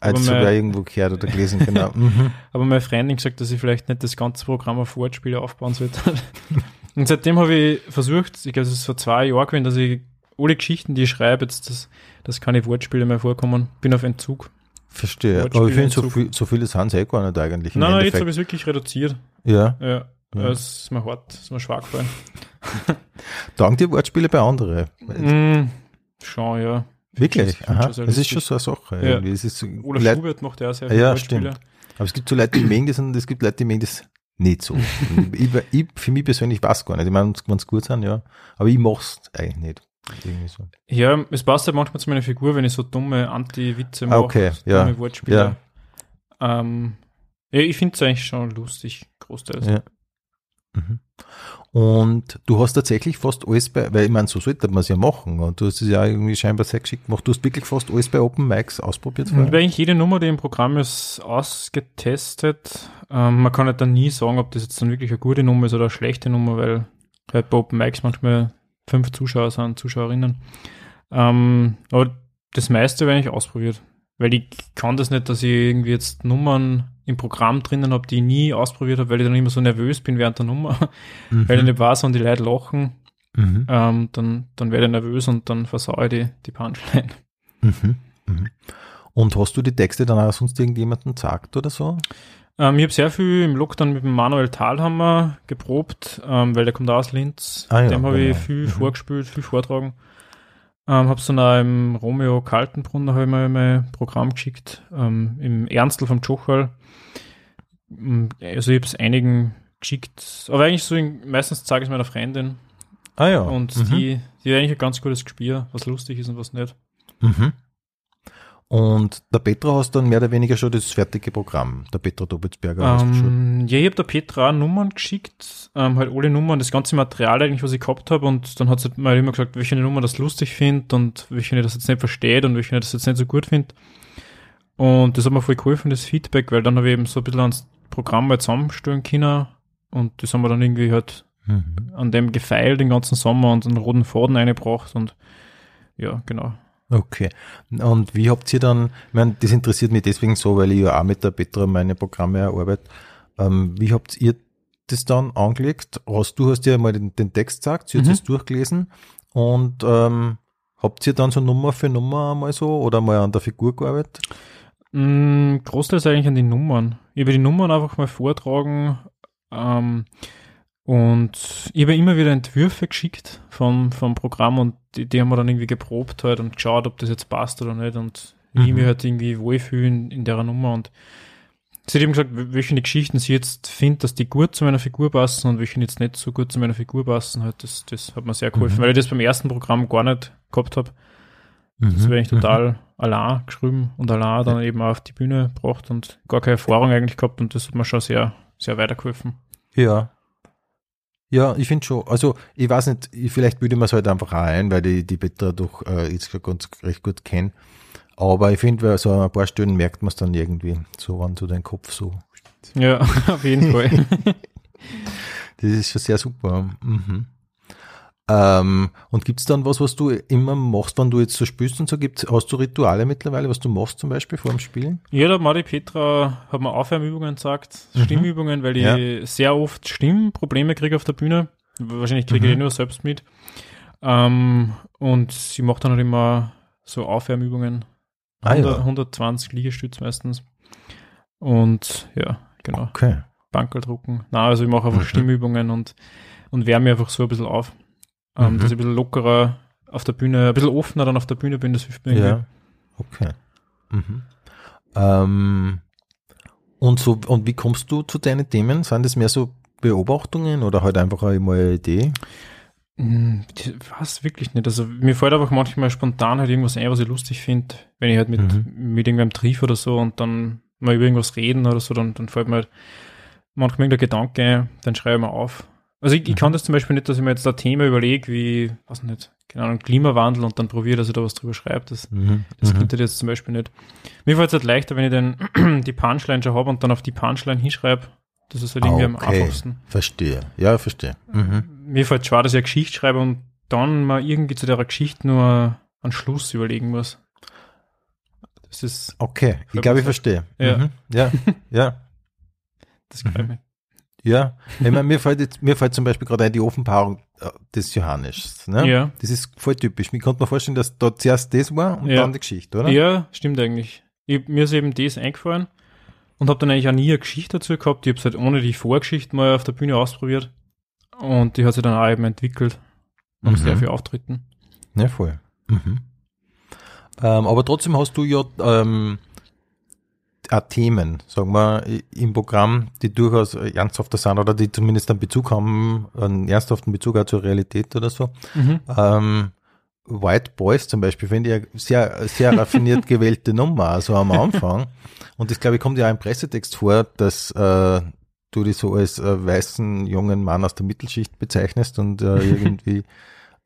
Als aber sogar mein- irgendwo gehört oder gelesen, genau. [laughs] Mhm. Aber meine Freundin gesagt, dass ich vielleicht nicht das ganze Programm auf Wortspiele aufbauen sollte. [laughs] Und seitdem habe ich versucht, ich glaube, es ist vor zwei Jahren gewesen, dass ich alle Geschichten, die ich schreibe, jetzt, dass, dass keine Wortspiele mehr vorkommen. Bin auf Entzug. Verstehe. Wortspiele Aber ich finde, so, viel, so viele sind es eh gar nicht eigentlich. Nein, nein, jetzt habe ich es wirklich reduziert. Ja. Ja, Ja. es ist mir hart, es ist mir schwach gefallen. [laughs] Dank dir Wortspiele bei anderen. Mm, schon, ja. Wirklich? Das Aha. Das ist schon so eine Sache. Ja. Es ist Oder Leute- Schubert macht ja auch sehr Ja, viele stimmt. Wortspiele. Aber es gibt so Leute, die mögen das und es gibt Leute, die mögen das nicht so. ich, ich, für mich persönlich weiß gar nicht. Ich meine, wenn es gut sind, ja. Aber ich mach's eigentlich nicht. So. Ja, es passt halt manchmal zu meiner Figur, wenn ich so dumme Anti-Witze mache, Ah, okay, so ja, dumme Wortspiele. Ähm, ja, ich finde es eigentlich schon lustig, großteils. Ja. Mhm. Und du hast tatsächlich fast alles bei, weil ich meine, so sollte man es ja machen. Und du hast es ja irgendwie scheinbar sehr geschickt gemacht. Du hast wirklich fast alles bei Open Mics ausprobiert. Und vorher? bei eigentlich jede Nummer, die im Programm ist, ausgetestet. Ähm, man kann halt dann nie sagen, ob das jetzt dann wirklich eine gute Nummer ist oder eine schlechte Nummer, weil halt bei Open Mics manchmal fünf Zuschauer sind, Zuschauerinnen. Ähm, aber das meiste werde ich ausprobiert. Weil ich kann das nicht, dass ich irgendwie jetzt Nummern im Programm drinnen habe, die ich nie ausprobiert habe, weil ich dann immer so nervös bin während der Nummer, [laughs] weil ich nicht weiß, und die Leute lachen, Mhm. ähm, dann, dann werde ich nervös und dann versaue ich die, die Punchline. Mhm. Mhm. Und hast du die Texte dann auch sonst irgendjemandem gesagt oder so? Ähm, ich habe sehr viel im Lockdown mit dem Manuel Thalhammer geprobt, ähm, weil der kommt aus Linz. Ah ja, Dem habe ich genau. viel Mhm. vorgespielt, viel vortragen. Ähm, habe dann auch im Romeo Kaltenbrunner habe ich mal mein Programm geschickt, ähm, im Ernstl vom Tschochal. Ähm, Also ich habe es einigen geschickt, aber eigentlich so in, meistens zeige ich es meiner Freundin Ah ja. und Mhm. die, die hat eigentlich ein ganz gutes Gespür, was lustig ist und was nicht. Mhm. Und der Petra hast dann mehr oder weniger schon das fertige Programm. Der Petra Dobitzberger schon. Ähm, ja, ich habe der Petra Nummern geschickt, ähm, halt alle Nummern, das ganze Material eigentlich, was ich gehabt habe und dann hat sie mal immer gesagt, welche Nummer das lustig findet und welche das jetzt nicht versteht und welche das jetzt nicht so gut findet. Und das hat mir voll geholfen, das Feedback, weil dann habe ich eben so ein bisschen ans Programm mal zusammenstellen können und das haben wir dann irgendwie halt Mhm. an dem gefeilt den ganzen Sommer und einen roten Faden eingebracht und ja, genau. Okay. Und wie habt ihr dann, ich meine, das interessiert mich deswegen so, weil ich ja auch mit der Petra meine Programme erarbeite. Ähm, wie habt ihr das dann angelegt? Hast, du hast ja mal den, den Text gesagt, sie hat Mhm. es durchgelesen und ähm, habt ihr dann so Nummer für Nummer mal so oder mal an der Figur gearbeitet? Mm, Großteils eigentlich an die Nummern. Ich habe die Nummern einfach mal vortragen ähm, und ich habe immer wieder Entwürfe geschickt vom, vom Programm und die, die haben wir dann irgendwie geprobt halt und geschaut, ob das jetzt passt oder nicht und wie ich Mhm. mich halt irgendwie wohlfühlen in der Nummer und sie hat eben gesagt, wel- welche Geschichten sie jetzt findet, dass die gut zu meiner Figur passen und welche jetzt nicht so gut zu meiner Figur passen. Halt, das, das hat mir sehr geholfen, Mhm. weil ich das beim ersten Programm gar nicht gehabt habe. Das wäre ich total allein geschrieben und allein dann eben auch auf die Bühne gebracht und gar keine Erfahrung eigentlich gehabt und das hat mir schon sehr, sehr weitergeholfen. Ja. Ja, ich finde schon. Also, ich weiß nicht, ich, vielleicht würde man es halt einfach ein, weil die, die Petra doch äh, jetzt ganz recht gut kenne. Aber ich finde, bei so ein paar Stellen merkt man es dann irgendwie, so wann so dein Kopf so. Ja, [laughs] auf jeden Fall. [laughs] Das ist schon sehr super. Mhm. Ähm, und gibt's dann was, was du immer machst, wenn du jetzt so spielst und so? Gibt's, hast du Rituale mittlerweile, was du machst zum Beispiel vor dem Spielen? ja, da die Petra hat mir Aufwärmübungen gesagt, Mhm. Stimmübungen, weil ich sehr oft Stimmprobleme kriege auf der Bühne. Wahrscheinlich kriege ich Mhm. die nur selbst mit. Ähm, und sie macht dann halt immer so Aufwärmübungen. Ah, 100, ja. 120 Liegestütz meistens. Und ja, genau. Okay. Bankerl drucken. Na, also ich mache einfach Mhm. Stimmübungen und, und wärme einfach so ein bisschen auf. Ähm, Mhm. Dass ich ein bisschen lockerer auf der Bühne, ein bisschen offener dann auf der Bühne bin, das hilft mir irgendwie. Ja. Okay. Mhm. Ähm, und so, und wie kommst du zu deinen Themen? Sind das mehr so Beobachtungen oder halt einfach einmal eine Idee? Hm, weiß wirklich nicht. Also mir fällt einfach manchmal spontan halt irgendwas ein, was ich lustig finde. Wenn ich halt mit, Mhm. mit irgendwem triff oder so und dann mal über irgendwas reden oder so, dann, dann fällt mir halt manchmal irgendein Gedanke ein, dann schreibe ich mal auf. Also ich, ich Mhm. kann das zum Beispiel nicht, dass ich mir jetzt ein Thema überlege, wie, was nicht, keine Ahnung, Klimawandel und dann probiere, dass ich da was drüber schreibe. Das, Mhm. Das mhm. könnte jetzt zum Beispiel nicht. Mir fällt es halt leichter, wenn ich dann [clears throat] die Punchline schon habe und dann auf die Punchline hinschreibe. Das ist halt irgendwie am Okay. einfachsten. Verstehe. Ja, verstehe. Mhm. Mir fällt schwer, dass ich eine Geschichte schreibe und dann mal irgendwie zu der Geschichte nur einen Schluss überlegen muss. Das ist, Okay, ich glaube, ich verstehe. Ja. Mhm. Ja, [laughs] ja, das gefällt Mhm. mir. Ja. Ich meine, mir fällt jetzt, mir fällt zum Beispiel gerade ein, die Offenbarung äh, des Johannes. Ne? Ja. Das ist voll typisch. Mir konnte man vorstellen, dass da zuerst das war und Ja. dann die Geschichte, oder? Ja, stimmt eigentlich. Ich, mir ist eben das eingefallen und habe dann eigentlich auch nie eine Geschichte dazu gehabt. Ich habe es halt ohne die Vorgeschichte mal auf der Bühne ausprobiert und die hat sich dann auch eben entwickelt. Mhm. sehr viel Auftritten. Ja, voll. Mhm. Ähm, aber trotzdem hast du ja ähm, Themen, sagen wir, im Programm, die durchaus ernsthafter sind oder die zumindest einen Bezug haben, einen ernsthaften Bezug auch zur Realität oder so. Mhm. Ähm, White Boys zum Beispiel, finde ich sehr, sehr raffiniert [laughs] gewählte Nummer, also am Anfang. Und das, glaube ich, kommt ja auch im Pressetext vor, dass äh, du dich so als äh, weißen jungen Mann aus der Mittelschicht bezeichnest und äh, [laughs] irgendwie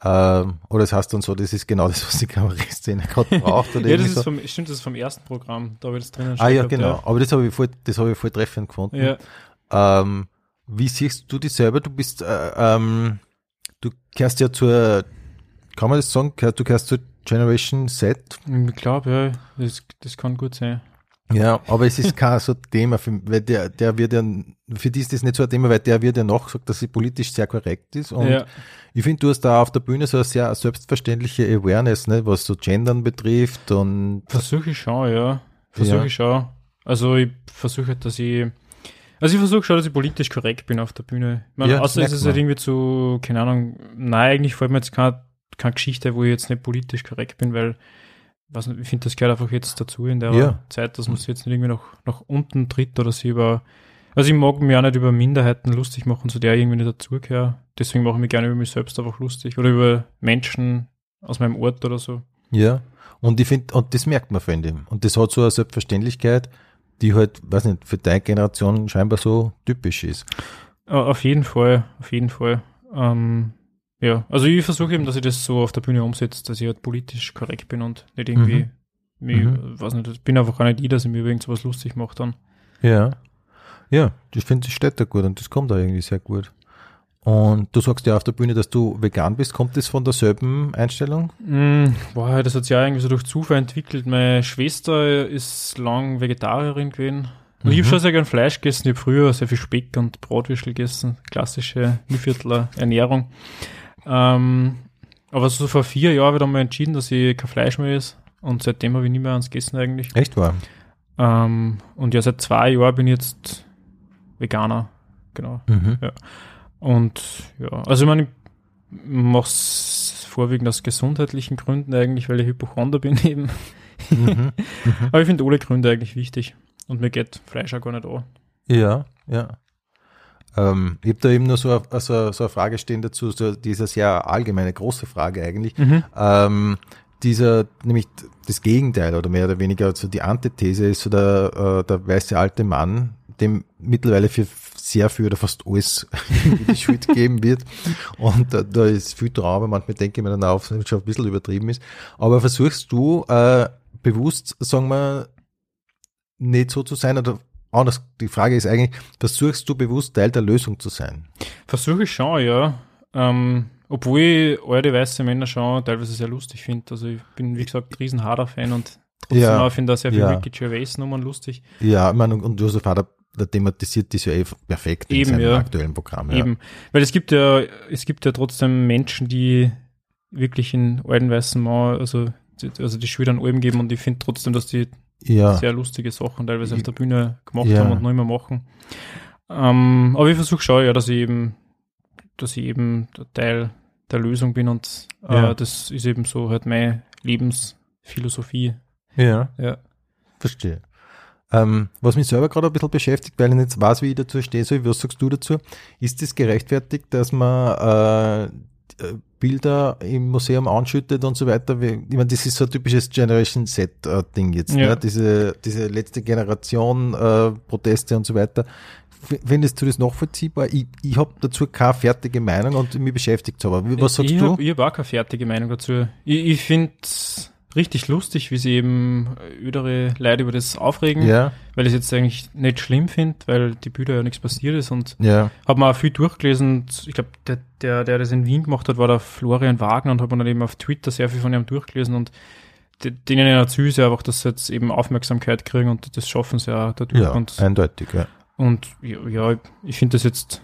ähm, oder es das heißt dann so, das ist genau das, was die Kabarettszene [laughs] gerade braucht. Oder ja, das ist so. vom, stimmt, das ist vom ersten Programm, da habe ich das drinnen Ah ja, gehabt, genau. Aber das habe ich voll, das habe ich voll treffend gefunden. Ja. Ähm, wie siehst du dich selber? Du bist, äh, ähm, du gehörst ja zur, kann man das sagen? Du gehörst zur Generation Z. Ich glaube, ja, das, das kann gut sein. Ja, aber es ist [laughs] kein so Thema, für, weil der, der wird ja, für die ist das nicht so ein Thema, weil der wird ja nachgesagt, dass sie politisch sehr korrekt ist. Und ja. ich finde, du hast da auf der Bühne so eine sehr selbstverständliche Awareness, ne, was so Gendern betrifft und Versuche ich schon, ja. Versuche Ja. ich schon. Also ich versuche, dass ich also ich versuche schon, dass ich politisch korrekt bin auf der Bühne. Ich meine, Ja, außer es ist man. halt irgendwie zu, keine Ahnung, nein, eigentlich fällt mir jetzt keine, keine Geschichte, wo ich jetzt nicht politisch korrekt bin, weil nicht, ich finde, das gehört einfach jetzt dazu in der Ja. Zeit, dass man sich jetzt nicht irgendwie nach, nach unten tritt oder sie über also ich mag mich auch nicht über Minderheiten lustig machen, zu der ich irgendwie nicht dazugehöre. Deswegen mache ich mich gerne über mich selbst einfach lustig oder über Menschen aus meinem Ort oder so. Ja, und ich finde, und das merkt man, finde ich. Und das hat so eine Selbstverständlichkeit, die halt, weiß nicht, für deine Generation scheinbar so typisch ist. Äh, Auf jeden Fall, auf jeden Fall. Ähm, ja, also ich versuche eben, dass ich das so auf der Bühne umsetze, dass ich halt politisch korrekt bin und nicht irgendwie, mich, Mhm. weiß nicht, ich bin einfach auch nicht ich, dass ich mir über irgend sowas lustig mache dann. Ja. Ja, ich finde, das steht da gut und das kommt da irgendwie sehr gut. Und du sagst ja auf der Bühne, dass du vegan bist. Kommt das von derselben Einstellung? Mm, boah, das hat sich ja irgendwie so durch Zufall entwickelt. Meine Schwester ist lang Vegetarierin gewesen. Und ich Mhm. habe schon sehr gern Fleisch gegessen. Ich habe früher sehr viel Speck und Bratwürstel gegessen. Klassische Mühviertler Ernährung. Ähm, aber so vor vier Jahren habe ich dann mal entschieden, dass ich kein Fleisch mehr esse. Und seitdem habe ich nicht mehr ans gegessen eigentlich. Echt wahr? Ähm, und ja, seit zwei Jahren bin ich jetzt Veganer. Genau. Mhm. Und ja, also ich meine, ich mache es vorwiegend aus gesundheitlichen Gründen eigentlich, weil ich Hypochonder bin [laughs] eben. Mhm. Aber ich finde alle Gründe eigentlich wichtig. Und mir geht Fleisch auch gar nicht an. Ja, ja. Ähm, ich habe da eben nur so, eine- so, so eine Frage stehen dazu, so diese sehr allgemeine, große Frage eigentlich. Ähm, dieser, nämlich das Gegenteil oder mehr oder weniger, so die Antithese ist so der, äh, der weiße alte Mann, dem mittlerweile für sehr viel oder fast alles [laughs] die Schuld geben wird. Und da, da ist viel Trauma, manchmal denke ich mir dann auf, dass es schon ein bisschen übertrieben ist. Aber versuchst du äh, bewusst, sagen wir, nicht so zu sein oder anders, die Frage ist eigentlich, versuchst du bewusst Teil der Lösung zu sein? Versuche ich schon, ja. Ähm, obwohl ich alte weiße Männer schon teilweise sehr lustig finde. Also ich bin, wie gesagt, riesen Harder-Fan und trotzdem Ja, auch finde ich sehr viel ja. Ricky Gervais-Nummern lustig. Ja, ich meine, und Josef Hader, der thematisiert das ja eh perfekt in Eben, seinem ja. aktuellen Programm. Ja. Eben. Weil es gibt ja, es gibt ja trotzdem Menschen, die wirklich in alten weißen Mauer, also, die- also die Schüler an Alben geben und ich finde trotzdem, dass die Ja, sehr lustige Sachen teilweise auf der Bühne gemacht Ja. haben und noch immer machen. Ähm, aber ich versuche schon, ja, dass ich eben, dass ich eben Teil der Lösung bin und äh, Ja. das ist eben so halt meine Lebensphilosophie. ja, Ja. verstehe. Ähm, was mich selber gerade ein bisschen beschäftigt, weil ich nicht weiß, wie ich dazu stehe, soll, was sagst du dazu? Ist es gerechtfertigt, dass man äh, Bilder im Museum anschüttet und so weiter? Ich meine, das ist so ein typisches Generation Z-Ding jetzt, Ja. ne? diese, diese letzte Generation äh, Proteste und so weiter. Findest du das nachvollziehbar? Ich, ich habe dazu keine fertige Meinung und mich beschäftigt es aber. Was sagst ich du? Hab, ich habe auch keine fertige Meinung dazu. Ich, ich finde richtig lustig, wie sie eben ödere Leute über das aufregen, ja, weil ich es jetzt eigentlich nicht schlimm finde, weil die Bilder ja nichts passiert ist und ja, habe mir auch viel durchgelesen. Ich glaube, der, der, der das in Wien gemacht hat, war der Florian Wagner und habe mir dann eben auf Twitter sehr viel von ihm durchgelesen und de- denen erzähle ich einfach, dass sie jetzt eben Aufmerksamkeit kriegen und das schaffen sie auch dadurch. ja, Und, eindeutig, ja. und ja, ja, ich finde das jetzt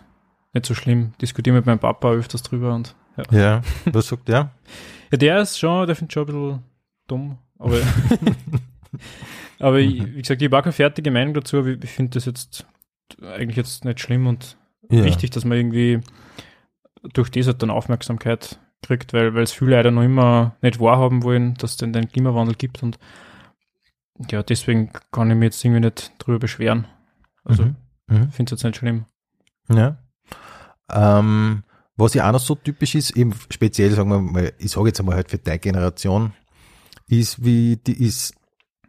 nicht so schlimm. Diskutiere mit meinem Papa öfters drüber und ja. Ja, was sagt der? [laughs] Ja, der ist schon, der findet schon ein bisschen dumm, aber, [laughs] aber ich, wie gesagt, ich habe auch keine fertige Meinung dazu, aber ich, finde das jetzt eigentlich jetzt nicht schlimm und Ja. wichtig, dass man irgendwie durch das halt dann Aufmerksamkeit gekriegt, weil weil es viele leider noch immer nicht wahrhaben wollen, dass es denn den Klimawandel gibt und ja, deswegen kann ich mich jetzt irgendwie nicht drüber beschweren. Also Mhm. Mhm. finde es jetzt nicht schlimm. Ja. Ähm, was ja auch noch so typisch ist, eben speziell, sagen wir mal, ich sage jetzt einmal halt für deine Generation, ist wie die ist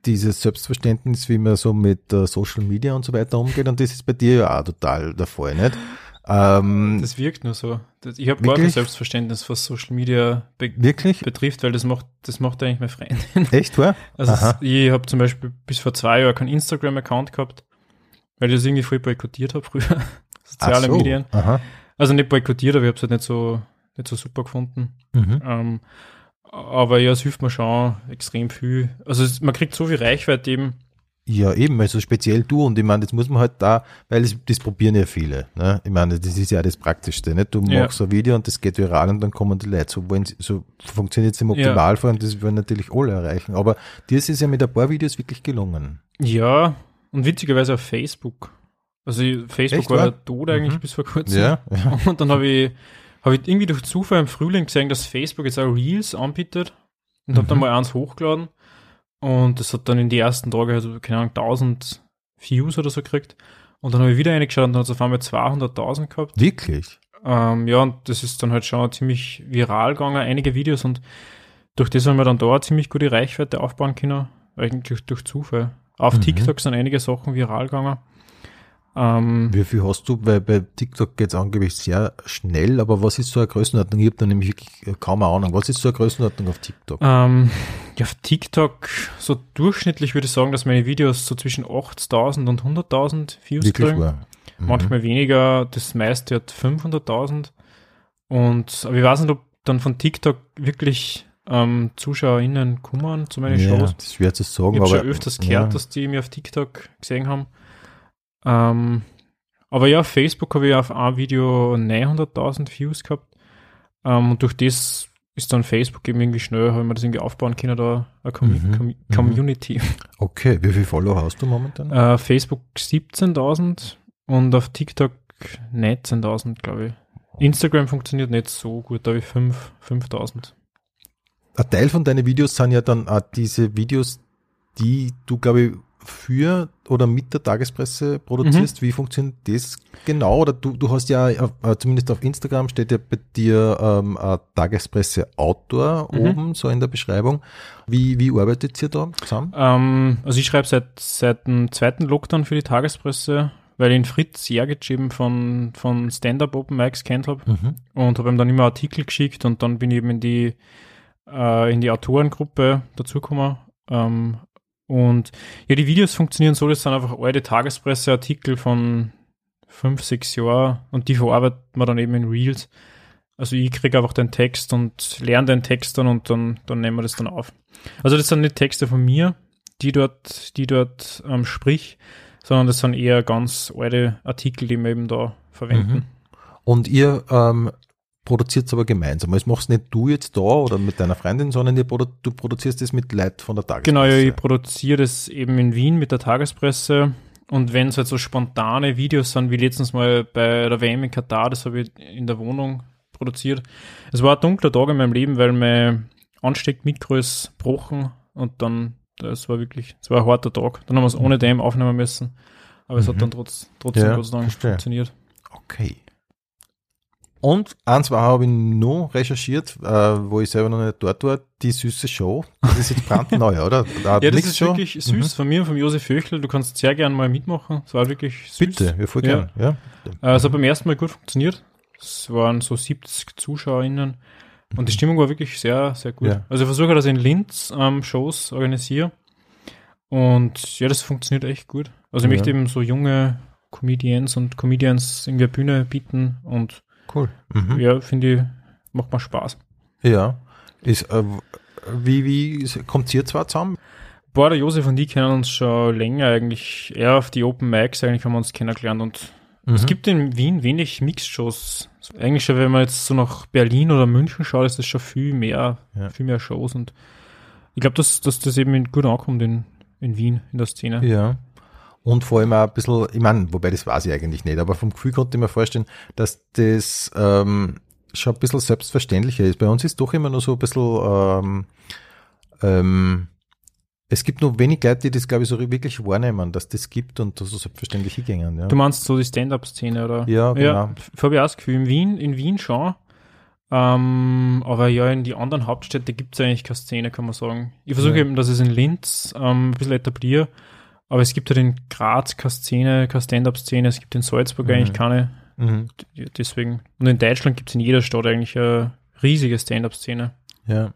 dieses Selbstverständnis, wie man so mit äh, Social Media und so weiter umgeht und das ist bei dir ja auch total der Fall, nicht? Ähm, Das wirkt nur so. Ich habe gar kein? Selbstverständnis, was Social Media be wirklich? betrifft, weil das macht, das macht eigentlich meine Freundin. [laughs] Echt, wahr? Also Aha. ich habe zum Beispiel bis vor zwei Jahren keinen Instagram-Account gehabt, weil ich das irgendwie voll boykottiert habe früher. [laughs] Soziale so. Medien. Aha. Also nicht boykottiert, aber ich habe es halt nicht so, nicht so super gefunden. Mhm. Ähm, aber ja, es hilft mir schon extrem viel. Also es, man kriegt so viel Reichweite eben. Ja, eben, also speziell du und ich meine, das muss man halt da, weil es, das probieren ja viele. Ne? Ich meine, das ist ja das Praktischste. Nicht? Du Ja. machst ein Video und das geht viral und dann kommen die Leute. So, wollen, so funktioniert es im Optimalfall und das wollen natürlich alle erreichen. Aber dir ist es ja mit ein paar Videos wirklich gelungen. Ja, und witzigerweise auf Facebook. Also Facebook Echt, war ja tot eigentlich Mhm. bis vor kurzem. ja. [laughs] Und dann habe ich, hab ich irgendwie durch Zufall im Frühling gesehen, dass Facebook jetzt auch Reels anbietet. Und habe dann Mhm. mal eins hochgeladen. Und das hat dann in die ersten Tage, also keine Ahnung, 1000 Views oder so gekriegt. Und dann habe ich wieder reingeschaut und dann hat es auf einmal 200.000 gehabt. Wirklich? Ähm, ja, und das ist dann halt schon ziemlich viral gegangen, einige Videos. Und durch das haben wir dann da ziemlich gute Reichweite aufbauen können. Eigentlich durch Zufall. Auf Mhm. TikTok sind einige Sachen viral gegangen. Ähm, Wie viel hast du? Weil bei TikTok geht es angeblich sehr schnell, aber was ist so eine Größenordnung? Ich habe da nämlich wirklich kaum eine Ahnung. Was ist so eine Größenordnung auf TikTok? Ähm, ja, auf TikTok, so durchschnittlich würde ich sagen, dass meine Videos so zwischen 80.000 und 100.000 Views wirklich kriegen. wahr? Mhm. Manchmal weniger, das meiste hat 500.000. Und, aber ich weiß nicht, ob dann von TikTok wirklich ähm, ZuschauerInnen kommen zu meinen ja, Shows. das schwer zu sagen, Ich habe aber schon öfters gehört, ja. dass die mich auf TikTok gesehen haben. Ähm, aber ja, auf Facebook habe ich auf ein Video 900.000 Views gehabt. Ähm, und durch das ist dann Facebook eben irgendwie schnell, habe ich mir das irgendwie aufbauen können, da eine Com Mhm, Com mhm. Community. [laughs] Okay, wie viel Follower hast du momentan? Äh, Facebook 17.000 und auf TikTok 19.000, glaube ich. Instagram funktioniert nicht so gut, da habe ich 5 5.000. Ein Teil von deinen Videos sind ja dann auch diese Videos, die du, glaube ich, für oder mit der Tagespresse produzierst. Wie funktioniert das genau? Oder du, du hast ja, äh, zumindest auf Instagram steht ja bei dir ähm, ein Tagespresse-Autor Mhm. oben, so in der Beschreibung. Wie, wie arbeitet ihr da zusammen? Ähm, also ich schreibe seit, seit dem zweiten Lockdown für die Tagespresse, weil ich den Fritz Jergic eben von, von Stand-Up Open Mics kennt habe Mhm. und habe ihm dann immer Artikel geschickt und dann bin ich eben in die, äh, in die Autorengruppe dazugekommen. Ähm, und ja, die Videos funktionieren so, das sind einfach alte Tagespresseartikel von fünf, sechs Jahren und die verarbeitet man dann eben in Reels. Also ich kriege einfach den Text und lerne den Text dann und dann, dann nehmen wir das dann auf. Also das sind nicht Texte von mir, die dort, die dort ähm, sprich, sondern das sind eher ganz alte Artikel, die wir eben da verwenden. Mhm. Und ihr ähm, produziert es aber gemeinsam. Das machst nicht du jetzt da oder mit deiner Freundin, sondern ihr produ du produzierst es mit Leuten von der Tagespresse. Genau, ich produziere das eben in Wien mit der Tagespresse. Und wenn es halt so spontane Videos sind, wie letztens mal bei der WM in Katar, das habe ich in der Wohnung produziert. Es war ein dunkler Tag in meinem Leben, weil mein Ansteckmikro ist gebrochen und dann, das war wirklich, es war ein harter Tag. Dann haben wir es ohne dem aufnehmen müssen. Aber es Mhm. hat dann trotz, trotzdem Ja, Gott sei Dank verstehe. funktioniert. Okay. Und eins war, habe ich noch recherchiert, äh, wo ich selber noch nicht dort war, die süße Show. Das ist jetzt brandneu, [laughs] oder? Da Ja, das ist schon? wirklich süß von mir und von Josef Föchel. Du kannst sehr gern mal mitmachen. Es war wirklich süß. Bitte, ja, voll Ja. gern. Ja. Äh, Es hat beim ersten Mal gut funktioniert. Es waren so 70 ZuschauerInnen und die Stimmung war wirklich sehr, sehr gut. Ja. Also ich versuche, dass ich in Linz ähm, Shows organisiere und ja, das funktioniert echt gut. Also ich Ja. möchte eben so junge Comedians und Comedians in der Bühne bieten und Cool. Mhm. ja, finde ich, macht mir Spaß. Ja. Ist, äh, wie, wie kommt ihr zwar zusammen? Boah, der Josef und ich kennen uns schon länger eigentlich, eher auf die Open Mics eigentlich haben wir uns kennengelernt und Es Mhm. gibt in Wien wenig Mixed-Shows. Eigentlich schon, wenn man jetzt so nach Berlin oder München schaut, ist das schon viel mehr, Ja. viel mehr Shows und ich glaube, dass, dass das eben gut ankommt in, in Wien, in der Szene. Ja. Und vor allem auch ein bisschen, ich meine, wobei das weiß ich eigentlich nicht, aber vom Gefühl konnte ich mir vorstellen, dass das ähm, schon ein bisschen selbstverständlicher ist. Bei uns ist doch immer nur so ein bisschen, ähm, ähm, es gibt nur wenig Leute, die das, glaube ich, so wirklich wahrnehmen, dass das gibt und so selbstverständlich hingehen. Ja, Du meinst so die Stand-Up-Szene, oder? ja genau. Ja, habe ich auch das Gefühl, in Wien, in Wien schon. Ähm, aber ja, in die anderen Hauptstädte gibt es eigentlich keine Szene, kann man sagen. Ich versuche Ja. eben, dass ich es in Linz ähm, ein bisschen etabliere, aber es gibt halt in Graz keine Szene, keine Stand-Up-Szene, es gibt in Salzburg Mhm. eigentlich keine. Mhm. Deswegen. Und in Deutschland gibt es in jeder Stadt eigentlich eine riesige Stand-Up-Szene. Ja.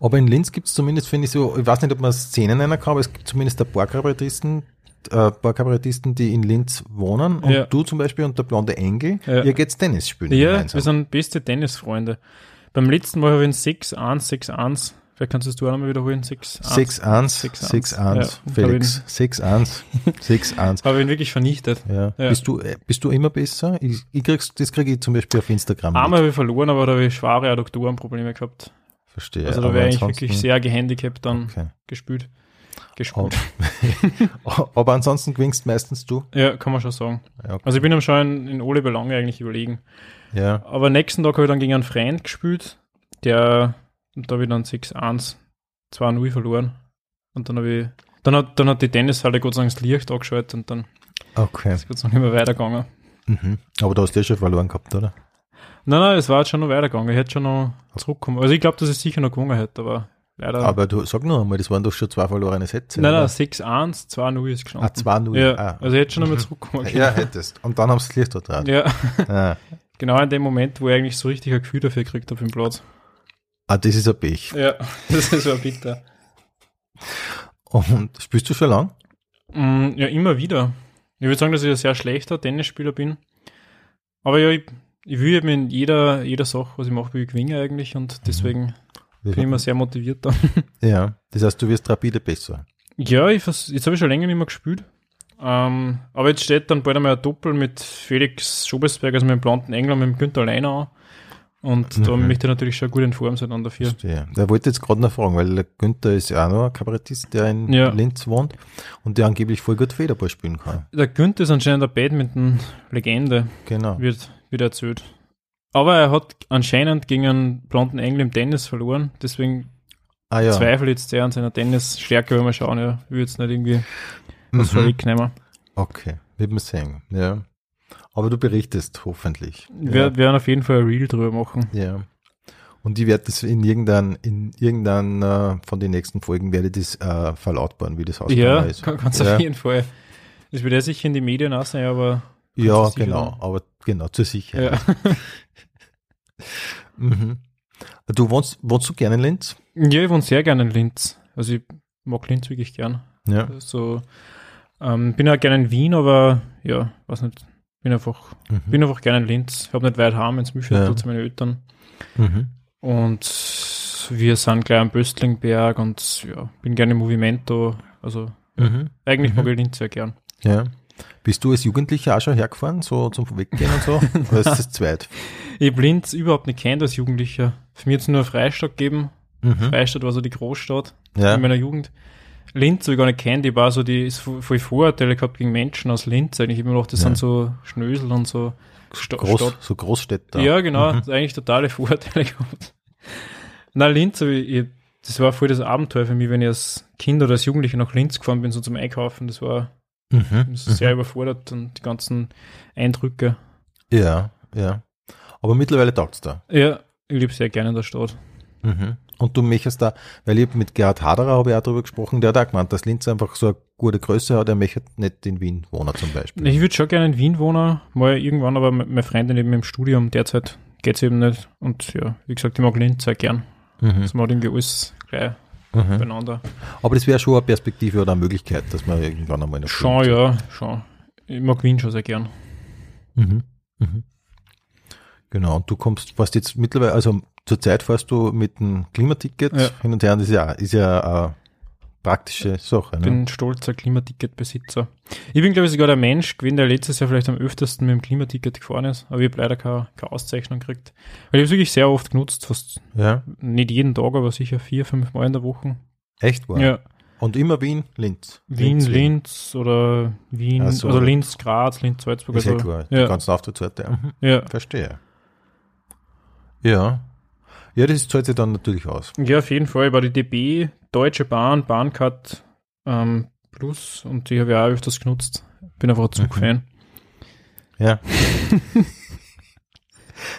Aber in Linz gibt es zumindest, finde ich so, ich weiß nicht, ob man Szenen nennen kann, aber es gibt zumindest ein paar Kabarettisten, äh, paar Kabarettisten, die in Linz wohnen. Und Ja. du zum Beispiel und der blonde Engel, Ja. ihr geht's Tennis spielen Ja, gemeinsam. wir sind beste Tennisfreunde. Beim letzten Mal habe ich ein 6-1, 6-1. Vielleicht kannst du es du auch nochmal wiederholen. 6-1. 6-1, 6-1. 6-1, Ja, Felix. 6-1, 6-1. Habe ihn wirklich vernichtet. Ja. Ja. Bist, du, äh, bist du immer besser? Ich, ich krieg's, das kriege ich zum Beispiel auf Instagram. Einmal habe ich verloren, aber da habe ich schwere Adduktorenprobleme gehabt. Verstehe. Also da wäre ich wirklich sehr gehandicapt dann Okay. gespielt. Gespielt. aber [laughs] ansonsten gewinnst meistens du. Ja, kann man schon sagen. Ja, okay. Also ich bin am schon in, in alle Belange eigentlich überlegen. ja. Aber nächsten Tag habe ich dann gegen einen Freund gespielt, der, und da habe ich dann 6-1, 2-0 verloren. Und dann habe ich, dann hat, dann hat die Tennishalle Gott sei Dank das Licht angeschaltet und dann Okay. ist Gott sei Dank immer weitergegangen. Mhm. Aber du hast ja schon verloren gehabt, oder? Nein, nein, es war jetzt schon noch weitergegangen. Ich hätte schon noch zurückkommen. Also ich glaube, dass ich sicher noch gewonnen hätte, aber leider. Aber du sag nur einmal, das waren doch schon zwei verlorene Sätze. nein, nein, oder? 6-1, 2-0 ist gestanden. Ah, 2-0. Ja, Ah. also ich hätte schon noch mal zurückkommen können. Ja, hättest. Und dann haben sie das Licht dort drauf. Ja, Ah. genau in dem Moment, wo ich eigentlich so richtig ein Gefühl dafür gekriegt habe im Platz. Ah, das ist ein Pech. Ja, [laughs] das ist so bitter. Und spielst du schon lang? Mm, ja, immer wieder. Ich würde sagen, dass ich ein sehr schlechter Tennisspieler bin. Aber ja, ich, ich will eben in jeder, jeder Sache, was ich mache, will ich gewinnen eigentlich und deswegen bin ich immer sehr motiviert da. [laughs] Ja, das heißt, du wirst rapide besser. Ja, ich jetzt habe ich schon länger nicht mehr gespielt. Ähm, aber jetzt steht dann bald einmal ein Doppel mit Felix Schobesberg, also mit dem blonden England, mit dem Günther Leiner an. Und da Mhm. möchte ich natürlich schon gut in Form sein dann dafür. Verstehe. Der wollte jetzt gerade noch fragen, weil der Günther ist ja auch noch ein Kabarettist, der in Ja. Linz wohnt und der angeblich voll gut Federball spielen kann. Der Günther ist anscheinend eine Badminton-Legende, Genau. wird, wird erzählt. Aber er hat anscheinend gegen einen blonden Engel im Tennis verloren, deswegen Ah ja. zweifle jetzt sehr an seiner Tennisstärke, wenn wir schauen, ja, ich will jetzt nicht irgendwie was Mhm. vorwegnehmen. Okay, wird man sehen. Ja. Aber du berichtest hoffentlich. Wir werden auf jeden Fall ein Reel drüber machen. Ja. Und ich werde das in irgendein, in irgendein äh, von den nächsten Folgen werde das äh, verlautbaren, wie das ausgegangen Ja, ist. kann, kannst ja. auf jeden Fall. Das wird ja sicher in die Medien aussehen, aber Ja, genau, aber genau, zur Sicherheit. ja. [laughs] Mhm. Du wohnst, wohnst du gerne in Linz? ja, ich wohne sehr gerne in Linz. Also ich mag Linz wirklich gern. Ja. So, ähm, bin auch gerne in Wien, aber ja, weiß nicht, bin einfach, Mhm. bin einfach gerne in Linz. Ich habe nicht weit heim ins Mühlviertel Ja. zu meinen Eltern. Mhm. Und wir sind gleich am Böstlingberg und ja, bin gerne im Movimento. Also Mhm. eigentlich Mhm. mag ich Linz sehr gern. Ja. Bist du als Jugendlicher auch schon hergefahren, so zum Weggehen und so? [laughs] Oder ist das zweit? Ich habe Linz überhaupt nicht kennt als Jugendlicher. Für mich jetzt nur Freistadt gegeben. Mhm. Freistadt war so die Großstadt Ja. in meiner Jugend. Linz habe ich gar nicht kennt, die war so die ist voll Vorurteile gehabt gegen Menschen aus Linz. Eigentlich Ich mir gedacht, das Ja. sind so Schnösel und so Sta Groß, Stadt. so Großstädter. Ja, genau, Mhm. eigentlich totale Vorurteile [laughs] gehabt. Na, Linz, ich, ich, das war voll das Abenteuer für mich, wenn ich als Kind oder als Jugendlicher nach Linz gefahren bin, so zum Einkaufen. Das war Mhm. sehr überfordert und die ganzen Eindrücke. Ja, ja. Aber mittlerweile taugt's da. Ja, ich lebe sehr gerne in der Stadt. Mhm. Und du möchtest da, weil ich mit Gerhard Haderer habe ich auch darüber gesprochen, der hat auch gemeint, dass Linz einfach so eine gute Größe hat, er möchte nicht in Wien wohnen zum Beispiel. Ich würde schon gerne in Wien wohnen, mal irgendwann, aber me- meine Freundin eben im Studium derzeit geht's eben nicht. Und ja, wie gesagt, ich mag Linz sehr gern. Mhm. Das macht irgendwie alles gleich Mhm. beieinander. Aber das wäre schon eine Perspektive oder eine Möglichkeit, dass man irgendwann einmal in der Schon, ja, schon. Ich mag Wien schon sehr gern. Mhm. Mhm. Genau, und du kommst, fährst jetzt mittlerweile, also zurzeit fährst du mit dem Klimaticket Ja. hin und her, und das ist ja, ist ja eine praktische Sache. Ich Ne? bin stolzer Klimaticketbesitzer. Ich bin, glaube ich, sogar der Mensch gewesen, der letztes Jahr vielleicht am öftesten mit dem Klimaticket gefahren ist, aber ich habe leider keine, keine Auszeichnung gekriegt. Weil ich habe es wirklich sehr oft genutzt, fast Ja, nicht jeden Tag, aber sicher vier, fünf Mal in der Woche. echt wahr. Ja, Und immer Wien, Linz. Wien, Linz oder Wien, Ach so. oder Linz, Graz, Linz, Salzburg. Ist ja Also, klar, die ja, ganzen Auftrittsorte. Mhm. ja. Verstehe. Ja. Ja, das zahlt sich dann natürlich aus. Ja, auf jeden Fall. Bei die DB, Deutsche Bahn, Bahncard ähm, Plus und die habe ich auch öfters genutzt. Bin einfach ein Zugfan. Ja. [laughs]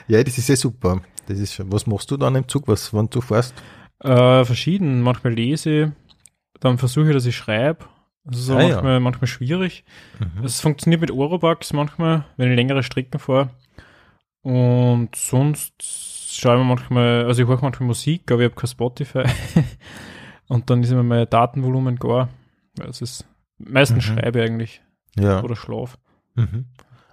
ja, das ist ja super. Das ist, was machst du dann im Zug, was, wenn du fährst? Äh, verschieden. Manchmal lese, dann versuche ich, dass ich schreibe. Das ist Ah, ja. manchmal, manchmal schwierig. Mhm. Es funktioniert mit Orobugs manchmal, wenn ich längere Strecken fahre. Und sonst schaue ich mir manchmal, also ich höre manchmal Musik, aber ich habe kein Spotify. [laughs] und dann ist immer mein Datenvolumen gar. Es ist meistens Mhm. schreibe ich eigentlich Ja. oder schlaf. Mhm.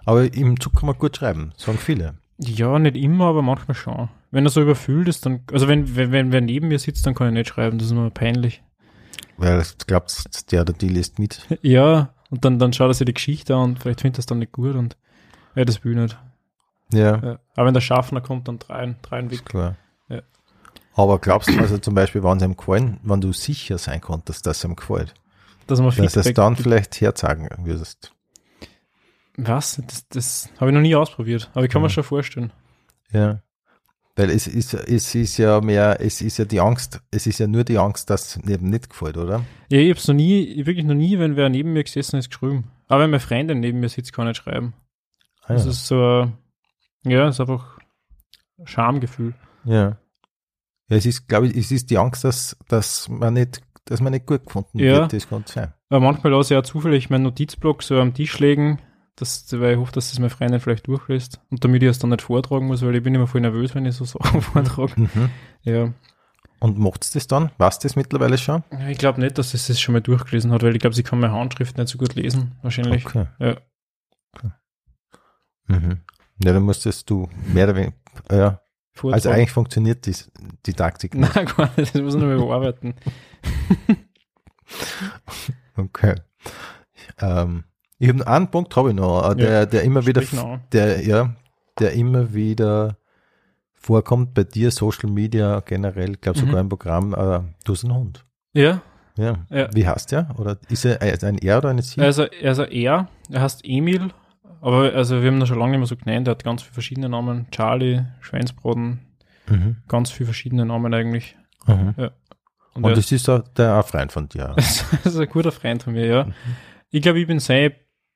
Aber im Zug kann man gut schreiben, sagen viele. Ja, nicht immer, aber manchmal schon. Wenn er so überfüllt ist, dann, also wenn, wenn, wenn wer neben mir sitzt, dann kann ich nicht schreiben, das ist immer peinlich. Weil ich glaubst, der oder die liest mit. [laughs] Ja, und dann, dann schaut er sich die Geschichte an und vielleicht findet er es dann nicht gut und ja, das will ich nicht. Ja, Ja. Aber wenn der Schaffner kommt, dann dreien, dreien weg. klar. Ja. Aber glaubst du, also zum Beispiel, wenn es ihm gefallen, wenn du sicher sein konntest, dass es ihm gefällt, Dass man dass du es dann gibt. vielleicht herzagen würdest? Was? Das, das habe ich noch nie ausprobiert, aber ich kann mir Mhm. schon vorstellen. Ja. Weil es ist, es ist ja mehr, es ist ja die Angst, es ist ja nur die Angst, dass es eben nicht gefällt, oder? Ja, ich hab's noch nie, wirklich noch nie, wenn wer neben mir gesessen ist, geschrieben. Aber wenn meine Freundin neben mir sitzt, kann ich nicht schreiben. Ah, Das ja. ist so, ja, ist einfach ein Schamgefühl. ja. Ja, es ist, glaube ich, es ist die Angst, dass, dass man nicht, dass man nicht gut gefunden Ja. wird, das kann sein. Aber manchmal lasse ich auch zufällig meinen Notizblock so am Tisch legen, das, weil ich hoffe, dass das meine Freundin vielleicht durchlässt. Und damit ich es dann nicht vortragen muss, weil ich bin immer voll nervös, wenn ich so [laughs] Sachen vortrage. Mhm. Ja. Und macht's das dann? Weißt du das mittlerweile schon? Ja, Ich glaube nicht, dass sie das schon mal durchgelesen hat, weil ich glaube, sie kann meine Handschrift nicht so gut lesen, wahrscheinlich. Okay. Ja. Okay. Mhm. Ja, dann musstest du mehr oder weniger, ja, Vortragen. also eigentlich funktioniert die, die Taktik [laughs] nicht. Nein, gar nicht, das muss mal überarbeiten. [laughs] Okay. Ähm, ich habe einen Punkt habe ich noch, äh, der, der immer wieder, noch der, ja, der immer wieder vorkommt bei dir, Social Media generell, glaube Mhm. sogar im Programm, äh, du hast einen Hund. Ja, Ja. Ja. Wie heißt der? Oder ist er äh, ein Er oder eine Sie? also, also er, er heißt Emil, aber also wir haben ihn schon lange nicht mehr so genannt, er hat ganz viele verschiedene Namen. Charlie, Schweinsbraten, Mhm. ganz viele verschiedene Namen eigentlich. Mhm. Und, Und er das ist auch der ein Freund von dir. [laughs] das ist ein guter Freund von mir, ja. Mhm. Ich glaube, ich bin sein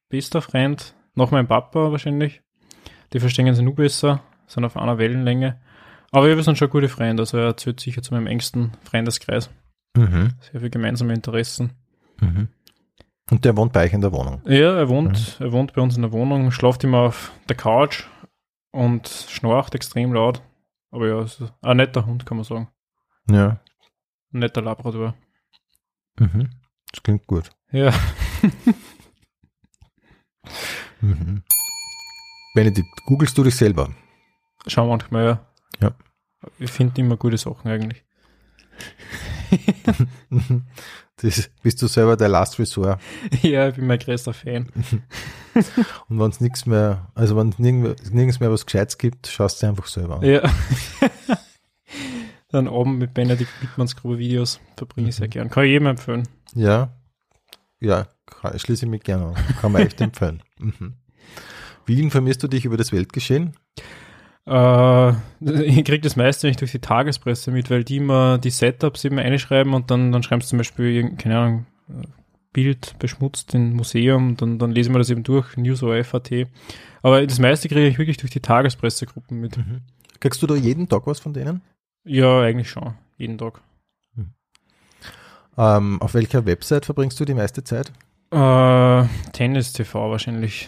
bester Freund, nach meinem Papa wahrscheinlich. Die verstehen sich nur besser, sind auf einer Wellenlänge. Aber wir sind schon gute Freunde, also er zählt sicher zu meinem engsten Freundeskreis. Mhm. Sehr viele gemeinsame Interessen. Mhm. Und der wohnt bei euch in der Wohnung. Ja, er wohnt, er wohnt bei uns in der Wohnung, schlaft immer auf der Couch und schnarcht extrem laut. Aber ja, ist ein netter Hund, kann man sagen. Ja. Ein netter Labrador. Mhm. Das klingt gut. Ja. [laughs] Mhm. Benedikt, googelst du dich selber? Schau manchmal, ja. Ja. Ich finde immer gute Sachen eigentlich. [laughs] [laughs] Das, bist du selber der Last Resort? [laughs] ja, ich bin mein größter Fan. [laughs] Und wenn es nichts mehr, also wenn es nirgends, nirgends mehr was Gescheites gibt, schaust du einfach selber an. Ja. [laughs] Dann Abend mit Benedikt Wittmanns grobe Videos verbringe ich sehr gern. Kann ich jedem empfehlen. Ja, ja kann, schließe ich mich gerne an. Kann man echt empfehlen. Mhm. Wie informierst du dich über das Weltgeschehen? Äh, [laughs] ich kriege das meiste nicht durch die Tagespresse mit, weil die immer die Setups eben einschreiben und dann, dann schreiben sie zum Beispiel, keine Ahnung, äh, Bild beschmutzt im Museum, dann, dann lesen wir das eben durch, News FAT. Aber das meiste kriege ich wirklich durch die Tagespressegruppen mit. Kriegst du da jeden Tag was von denen? Ja, eigentlich schon. Jeden Tag. Ähm, auf welcher Website verbringst du die meiste Zeit? Äh, Tennis TV wahrscheinlich.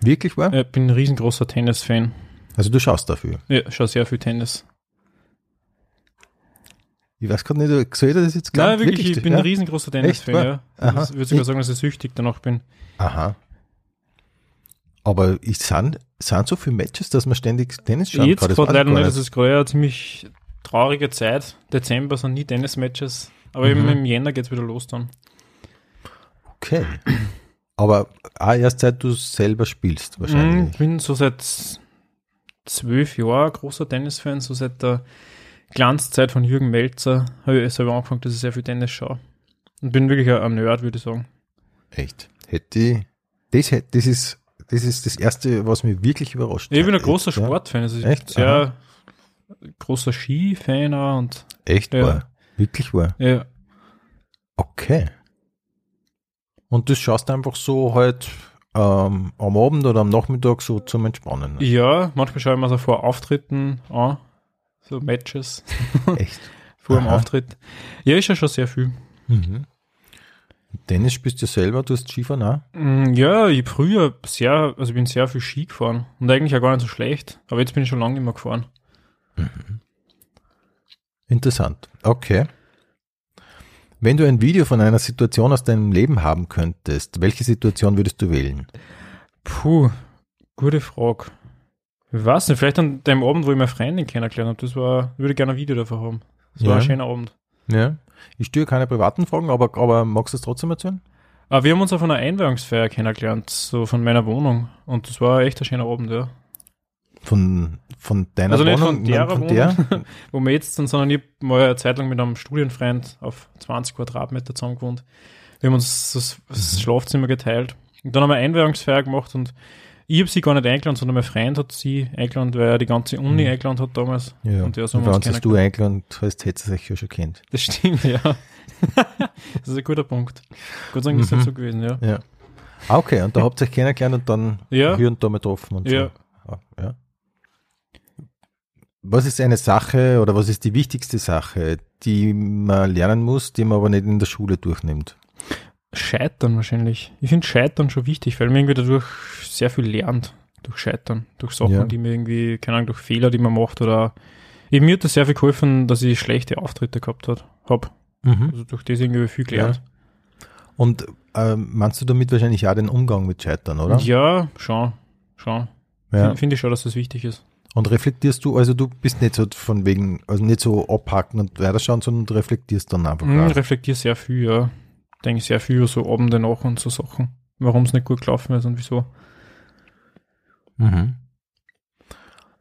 Wirklich wahr? Ich bin ein riesengroßer Tennis-Fan. Also du schaust dafür. Ja, schaue sehr viel Tennis. Ich weiß gerade nicht, soll ich das jetzt Nein, glauben? wirklich, ich bin ja? ein riesengroßer Tennis-Fan, ja. Aha. Ich würde sogar sagen, dass ich süchtig danach bin. Aha. Aber ich sind, sind so viele Matches, dass man ständig Tennis schauen Jetzt kann. Das gerade ich leider nicht, das ist gerade eine ziemlich traurige Zeit. Dezember sind nie Tennis-Matches. Aber eben Mhm. im Jänner geht's wieder los dann. Okay. Aber auch erst seit du selber spielst, Mhm, wahrscheinlich. Ich bin so seit zwölf Jahren großer Tennis-Fan, so seit der Glanzzeit von Jürgen Melzer habe ich selber angefangen, dass ich sehr viel Tennis schaue. Und bin wirklich ein Nerd, würde ich sagen. Echt. Hätte ich, das, das ist, das ist das erste, was mich wirklich überrascht Ich bin ein großer Echt. Sportfan. Also ich Echt? sehr, großer Ski-Fan und Echt Ja. wahr? Wirklich wahr? ja, Okay. Und das schaust du einfach so halt ähm, am Abend oder am Nachmittag so zum Entspannen. ne? ja, manchmal schaue ich mir so vor Auftritten an, so Matches [laughs] Echt? vor dem. Auftritt. Ja, ist ja schon sehr viel. Mhm. Tennis spielst du selber, du hast Skifahren auch? Mm, Ja, ich früher sehr, also ich bin sehr viel Ski gefahren und eigentlich auch gar nicht so schlecht, aber jetzt bin ich schon lange nicht mehr gefahren. Interessant. Okay. Wenn du ein Video von einer Situation aus deinem Leben haben könntest, welche Situation würdest du wählen? Puh, gute Frage. Ich weiß nicht, vielleicht an dem Abend, wo ich meine Freundin kennengelernt habe, das war, würde ich gerne ein Video davon haben. Das war Ja. ein schöner Abend. Ja. Ich störe keine privaten Fragen, aber, aber magst du es trotzdem erzählen? Aber wir haben uns auf einer Einweihungsfeier kennengelernt, so von meiner Wohnung. Und das war echt ein schöner Abend, ja. Von, von deiner Also nicht Wohnung? von derer von der? [laughs] Wo wir jetzt sind, sondern ich hab mal eine Zeit lang mit einem Studienfreund auf 20 Quadratmeter zusammen gewohnt. Wir haben uns das, das Mhm. Schlafzimmer geteilt. Und dann haben wir Einweihungsfeier gemacht und ich habe sie gar nicht eingeladen, sondern mein Freund hat sie eingeladen, weil er die ganze Uni Mhm. eingeladen hat damals. Ja. Und ja, so Und uns hast du eingeladen hast, hättest du es euch ja schon kennt. Das stimmt, ja. [laughs] das ist ein guter Punkt. Gott sei Dank ist Mhm. das so gewesen, ja. Ja. Ah, okay, und da habt ihr euch kennengelernt und dann Ja. hier und da mal getroffen und Ja. so. Ah, ja. Was ist eine Sache oder was ist die wichtigste Sache, die man lernen muss, die man aber nicht in der Schule durchnimmt? Scheitern wahrscheinlich. Ich finde Scheitern schon wichtig, weil man irgendwie dadurch sehr viel lernt. Durch Scheitern. Durch Sachen, Ja. die mir irgendwie, keine Ahnung, durch Fehler, die man macht oder. Eben, mir hat das sehr viel geholfen, dass ich schlechte Auftritte gehabt hat, hab. Also durch das irgendwie viel gelernt. Und ähm, meinst du damit wahrscheinlich auch den Umgang mit Scheitern, oder? Ja, schon. Schon. Ja. Finde find ich schon, dass das wichtig ist. Und reflektierst du, also du bist nicht so von wegen, also nicht so abhaken und weiterschauen, sondern du reflektierst dann einfach. Mhm, reflektiere sehr viel, ja. Denke sehr viel über so Abende nach und so Sachen. Warum es nicht gut gelaufen ist und wieso. Mhm.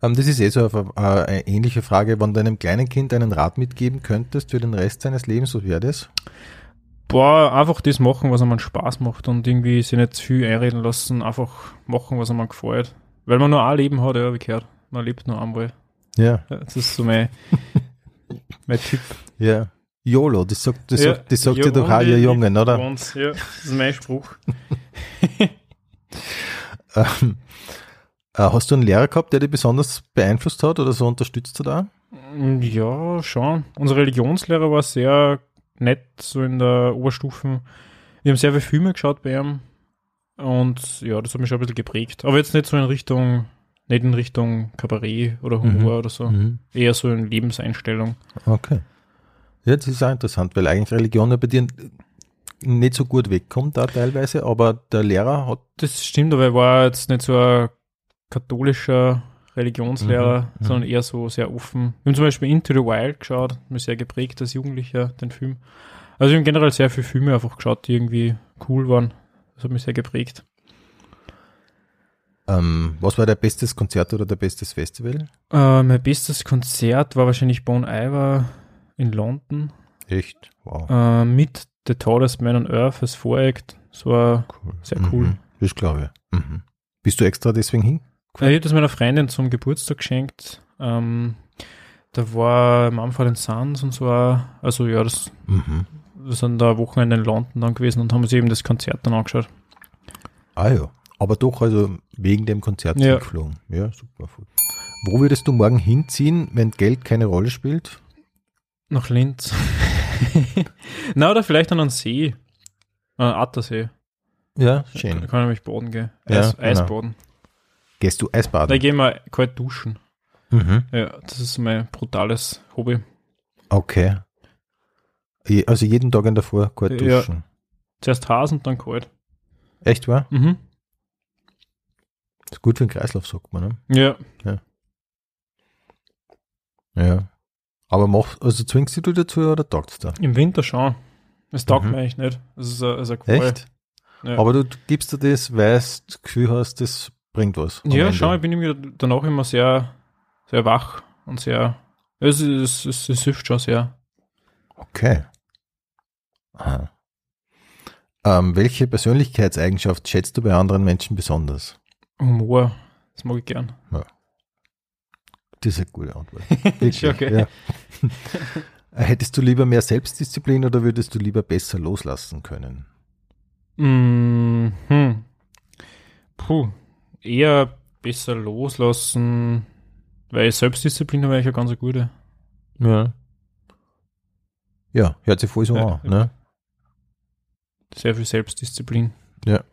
Ähm, das ist eh so eine, eine, eine ähnliche Frage. Wenn du einem kleinen Kind einen Rat mitgeben könntest für den Rest seines Lebens, was wäre das? Boah, einfach das machen, was einem Spaß macht und irgendwie sich nicht zu viel einreden lassen, einfach machen, was einem gefällt. Weil man nur ein Leben hat, ja, wie gehört. Man lebt nur einmal. Ja. Das ist so mein, [laughs] mein Tipp. Ja. YOLO, das sagt, das Ja, sagt, das sagt ja, ja doch auch ihr Jungen, oder? once. Ja, das ist mein Spruch. [laughs] Ähm, äh, hast du einen Lehrer gehabt, der dich besonders beeinflusst hat oder so unterstützt hat auch? Ja, schon. Unser Religionslehrer war sehr nett, so in der Oberstufen. Wir haben sehr viele Filme geschaut bei ihm. Und ja, das hat mich schon ein bisschen geprägt. Aber jetzt nicht so in Richtung, nicht in Richtung Kabarett oder Humor Mhm. oder so. Mhm. Eher so in Lebenseinstellung. Okay. Ja, das ist auch interessant, weil eigentlich Religion ja bei dir nicht so gut wegkommt da teilweise, aber der Lehrer hat Das stimmt, aber er war jetzt nicht so ein katholischer Religionslehrer, Mhm, mhm. sondern eher so sehr offen. Wir haben zum Beispiel Into the Wild geschaut, hat mich sehr geprägt als Jugendlicher, den Film. Also wir haben generell sehr viele Filme einfach geschaut, die irgendwie cool waren. Das hat mich sehr geprägt. Ähm, was war der bestes Konzert oder der bestes Festival? Äh, mein bestes Konzert war wahrscheinlich Bon Iver in London Echt? Wow. äh, mit The Tallest Man on Earth als Voreact. Das war, Cool. sehr cool. Mhm. Das glaube ich. Mhm. Bist du extra deswegen hin? äh, ich habe das meiner Freundin zum Geburtstag geschenkt. Ähm, da war Mumford Sons und so, auch. also ja, das, Mhm. wir sind da Wochenende in London dann gewesen und haben uns eben das Konzert dann angeschaut. Ah ja. Aber doch, also wegen dem Konzert Ja. geflogen. Ja, super. Wo würdest du morgen hinziehen, wenn Geld keine Rolle spielt? Nach Linz. [laughs] Na, oder vielleicht an einen See. An einen Attersee. Ja, Da schön. kann nämlich baden gehen. Ja, Eis, genau. Eisbaden. Gehst du Da Eisbaden? gehen wir kalt duschen. Mhm. Ja, das ist mein brutales Hobby. Okay. Also jeden Tag in der Früh kalt Ja. duschen. Zuerst Hasen dann kalt. Echt wahr? Mhm. Ist gut für den Kreislauf, sagt man. Ne? Ja. Ja. Aber mach, also zwingst du dich dazu oder taugt's da? Im Winter schon. Das taugt Mhm. mir eigentlich nicht. Das ist ein, das ist ein Qual. Echt? Ja. Aber du gibst dir das, weil du das Gefühl hast, das bringt was. Ja, Ende. schon, ich bin irgendwie danach immer sehr, sehr wach und sehr. Es, es, es, es hilft schon sehr. Okay. Aha. Ähm, welche Persönlichkeitseigenschaft schätzt du bei anderen Menschen besonders? Humor, das mag ich gern. Das ist eine gute Antwort. [laughs] Wirklich, okay. ja. [laughs] Hättest du lieber mehr Selbstdisziplin oder würdest du lieber besser loslassen können? Mm, hm. Puh, eher besser loslassen, weil Selbstdisziplin wäre ich ja ganz eine gute. Ja. Ja, hört sich voll so Ja, an. Ne? Sehr viel Selbstdisziplin. Ja.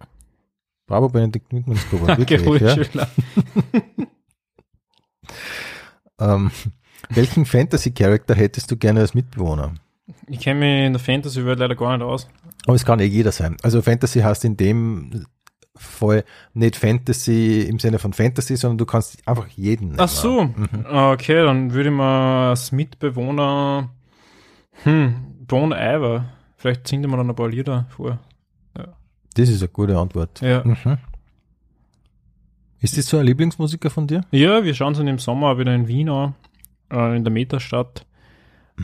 Bravo, Benedikt Wittmannsgruber. Danke, wirklich, ja? Schüler. [laughs] ähm, welchen Fantasy-Charakter hättest du gerne als Mitbewohner? Ich kenne mich in der Fantasy-Welt leider gar nicht aus. Aber es kann eh jeder sein. Also Fantasy heißt in dem Fall nicht Fantasy im Sinne von Fantasy, sondern du kannst einfach jeden. Ach so, Mhm. okay, dann würde ich mal als Mitbewohner, hm, Bon Iver, vielleicht singt mir dann ein paar Lieder vor. Das ist eine gute Antwort. Ja. Mhm. Ist das so ein Lieblingsmusiker von dir? Ja, wir schauen uns im Sommer wieder in Wien an, äh, in der Metastadt.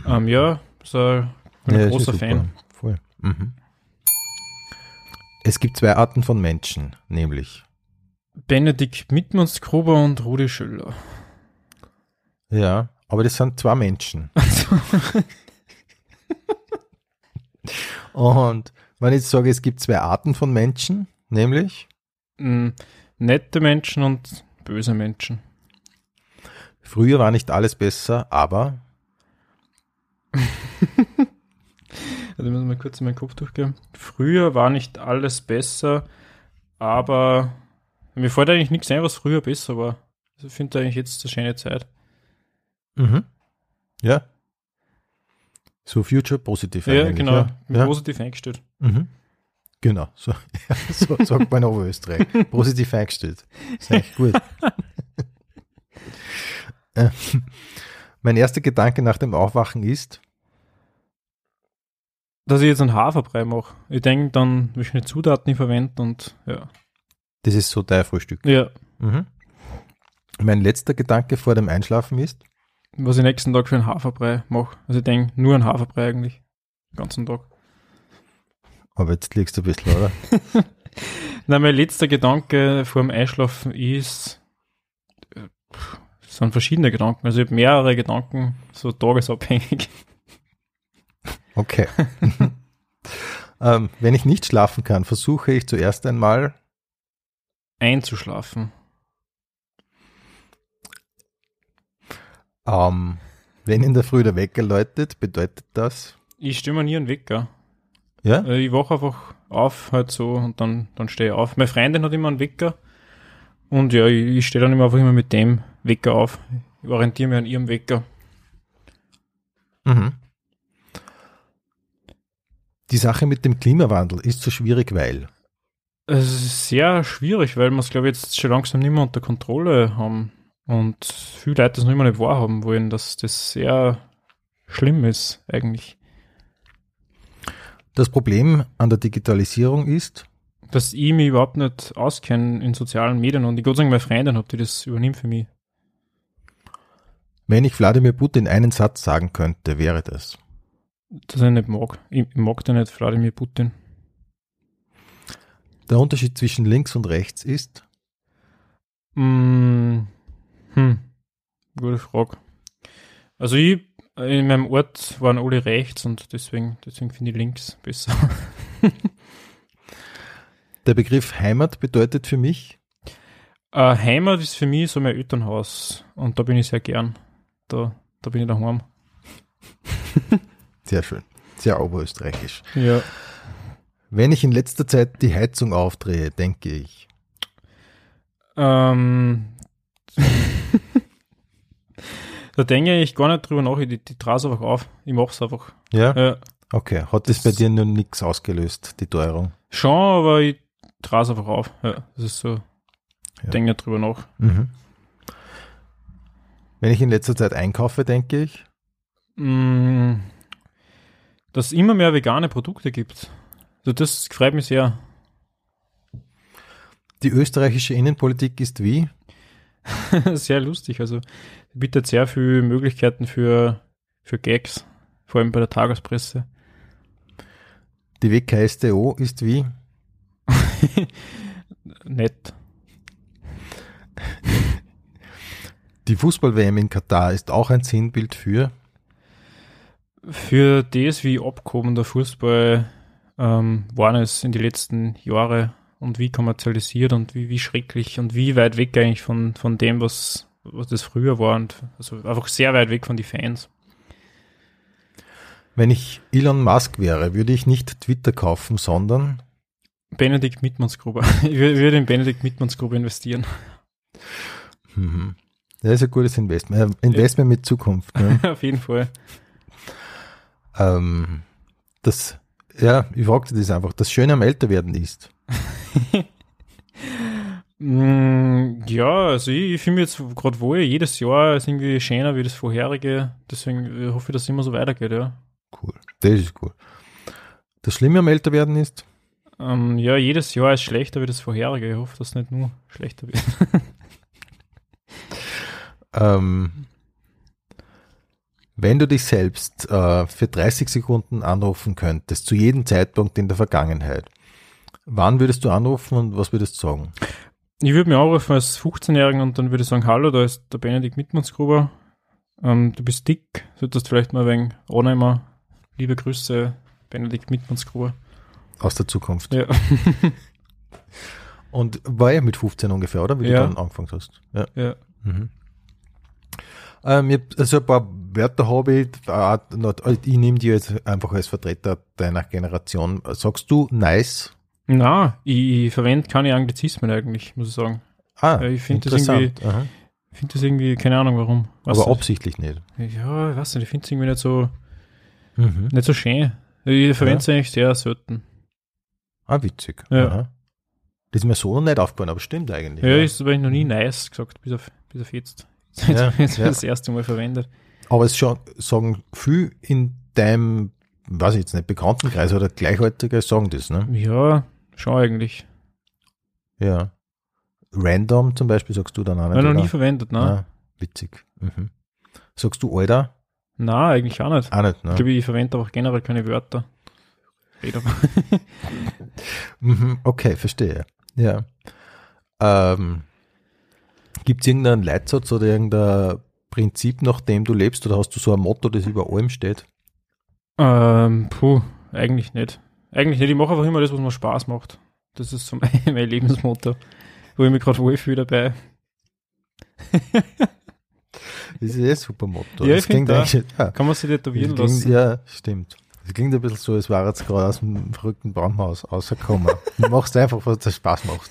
Ähm, ja, ist ein, bin Ja, großer. Fan. Voll. Mhm. Es gibt zwei Arten von Menschen, nämlich Benedikt Mittmannsgruber und Rudi Schüller. Ja, aber das sind zwei Menschen. [laughs] Und wenn ich jetzt sage, es gibt zwei Arten von Menschen, nämlich Mm, nette Menschen und böse Menschen. früher war nicht alles besser, aber [laughs] Also müssen wir kurz in meinen Kopf durchgehen. Früher war nicht alles besser, aber mir fällt eigentlich nichts ein, was früher besser war. Also ich finde eigentlich jetzt eine schöne Zeit. mhm. ja. So Future Positive. Ja, genau. Ja. positiv eingestellt. Mhm. Genau, so, [laughs] so sagt man in Oberösterreich. Positiv eingestellt. Ist eigentlich gut. [laughs] Äh, mein erster Gedanke nach dem Aufwachen ist, Dass ich jetzt einen Haferbrei mache. Ich denke dann, welche Zutaten ich verwende und ja. das ist so dein Frühstück. Ja, Mhm. Mein letzter Gedanke vor dem Einschlafen ist, was ich nächsten Tag für einen Haferbrei mache. Also ich denke, nur einen Haferbrei eigentlich. Den ganzen Tag. Aber jetzt liegst du ein bisschen, oder? [laughs] Nein, mein letzter Gedanke vor dem Einschlafen ist, äh, es sind verschiedene Gedanken. Also ich habe mehrere Gedanken, so tagesabhängig. [laughs] Okay. [laughs] ähm, wenn ich nicht schlafen kann, versuche ich zuerst einmal, Einzuschlafen. ähm, wenn in der Früh der Wecker läutet, bedeutet das, Ich stimme nie einen Wecker. Ja? Äh, Ich wache einfach auf, halt so, und dann, dann stehe ich auf. Meine Freundin hat immer einen Wecker. Und ja, ich, ich stehe dann immer einfach immer mit dem Wecker auf. Ich orientiere mich an ihrem Wecker. Mhm. Die Sache mit dem Klimawandel ist so schwierig, weil Es ist sehr schwierig, weil wir es, glaube ich, jetzt schon langsam nicht mehr unter Kontrolle haben. Und viele Leute das noch immer nicht wahrhaben wollen, dass das sehr schlimm ist, eigentlich. Das Problem an der Digitalisierung ist, Dass ich mich überhaupt nicht auskenne in sozialen Medien und ich Gott sei Dank meine Freundin habe, die das übernimmt für mich. wenn ich Wladimir Putin einen Satz sagen könnte, wäre das. Dass ich nicht mag. Ich, mag den nicht, Wladimir Putin. Der Unterschied zwischen links und rechts ist, Mm, hm, gute Frage. Also ich, in meinem Ort waren alle rechts und deswegen, deswegen finde ich links besser. [laughs] der Begriff Heimat bedeutet für mich, Äh, Heimat ist für mich so mein Elternhaus und da bin ich sehr gern. Da, da bin ich daheim. [laughs] sehr schön, sehr oberösterreichisch. Ja. Wenn ich in letzter Zeit die Heizung aufdrehe, denke ich, Ähm, da denke ich gar nicht drüber nach, ich, ich, ich traue es einfach auf. Ich mache es einfach. ja, Ja, okay, hat das bei dir nur nichts ausgelöst, die Teuerung? schon, aber ich traue es einfach auf. Ja, das ist so. Ja. Denke nicht drüber nach. Mhm. Wenn ich in letzter Zeit einkaufe, denke ich, Mm, dass es immer mehr vegane Produkte gibt. Also das freut mich sehr. die österreichische Innenpolitik ist wie? [laughs] sehr lustig. Also bietet sehr viele Möglichkeiten für, für Gags, vor allem bei der Tagespresse. Die WKStO ist wie? [laughs] Nett. Die Fußball-WM in Katar ist auch ein Sinnbild für Für das, wie abgehoben der Fußball ähm, waren es in die letzten Jahre und wie kommerzialisiert und wie, wie schrecklich und wie weit weg eigentlich von, von dem, was, was das früher war und also einfach sehr weit weg von den Fans. Wenn ich Elon Musk wäre, würde ich nicht Twitter kaufen, sondern Benedikt Mittmannsgruber. [laughs] Ich wür- würde in Benedikt Mittmannsgruber investieren. mhm. das ist ein gutes Investment. Äh, Investment mit Zukunft. Ne? [laughs] Auf jeden Fall. ähm, das, ja, ich fragte das einfach. Das Schöne am Älterwerden ist. [laughs] Mm, ja, also ich, ich fühle mich jetzt gerade wohl. Jedes Jahr ist irgendwie schöner wie das vorherige. Deswegen hoffe ich, dass es immer so weitergeht, ja. Cool. Das ist cool. Das Schlimme am Älterwerden ist, Ähm, ja, jedes Jahr ist schlechter wie das vorherige. Ich hoffe, dass es nicht nur schlechter wird. [laughs] ähm, wenn du dich selbst äh, für 30 Sekunden anrufen könntest, zu jedem Zeitpunkt in der Vergangenheit, wann würdest du anrufen und was würdest du sagen? Ich würde mich anrufen als 15-Jährigen und dann würde ich sagen, hallo, da ist der Benedikt Mittmannsgruber. Ähm, du bist dick, solltest vielleicht mal wegen annehmen. Liebe Grüße, Benedikt Mittmannsgruber. Aus der Zukunft. Ja. Und war ja mit 15 ungefähr, oder? Wie Ja. du dann angefangen hast. Ja. ja. Mhm. Ähm, ich, also ein paar Wörter habe ich, noch- ich nehme die jetzt einfach als Vertreter deiner Generation. Sagst du nice? Na, ich, ich verwende keine Anglizismen eigentlich, muss ich sagen. Ah, Ja, ich find das. Ich finde das irgendwie, keine Ahnung warum. Weiß Aber absichtlich nicht. Ja, ich weiß nicht, ich finde es irgendwie nicht so, Mhm. nicht so schön. Ich verwende es eigentlich sehr selten. Ah, witzig. Ja. Aha. Das ist mir so noch nicht aufgefallen, aber stimmt eigentlich. Ja, ist aber noch nie nice gesagt, bis auf, bis auf jetzt. [laughs] Jetzt Ja, ich ja. das erste Mal verwendet. Aber es schon, sagen viel in deinem, weiß ich jetzt nicht, Bekanntenkreis oder Gleichaltrige sagen das, ne? Ja, schon eigentlich. Ja. Random zum Beispiel sagst du dann auch nicht. ich noch nie verwendet, ne? Ah, witzig. Mhm. Sagst du Alter? Na, eigentlich auch nicht. Auch nicht, ne? Ich glaube, ich verwende auch generell keine Wörter. [laughs] Mhm, okay, verstehe. Ja. Ähm, Gibt es irgendeinen Leitsatz oder irgendein Prinzip, nach dem du lebst, oder hast du so ein Motto, das über allem steht? ähm, puh, eigentlich nicht. Eigentlich nicht. Ich mache einfach immer das, was mir Spaß macht. Das ist so [laughs] mein, mein Lebensmotto. Wo ich mich gerade wohlfühle dabei. [laughs] Das ist eh ein super Motto. Ja, das klingt auch. eigentlich, ja, Kann man sich tätowieren das klingt, lassen. ja, stimmt. Das klingt ein bisschen so, als wäre jetzt gerade aus dem verrückten Baumhaus rausgekommen. [laughs] du machst einfach, was dir Spaß macht.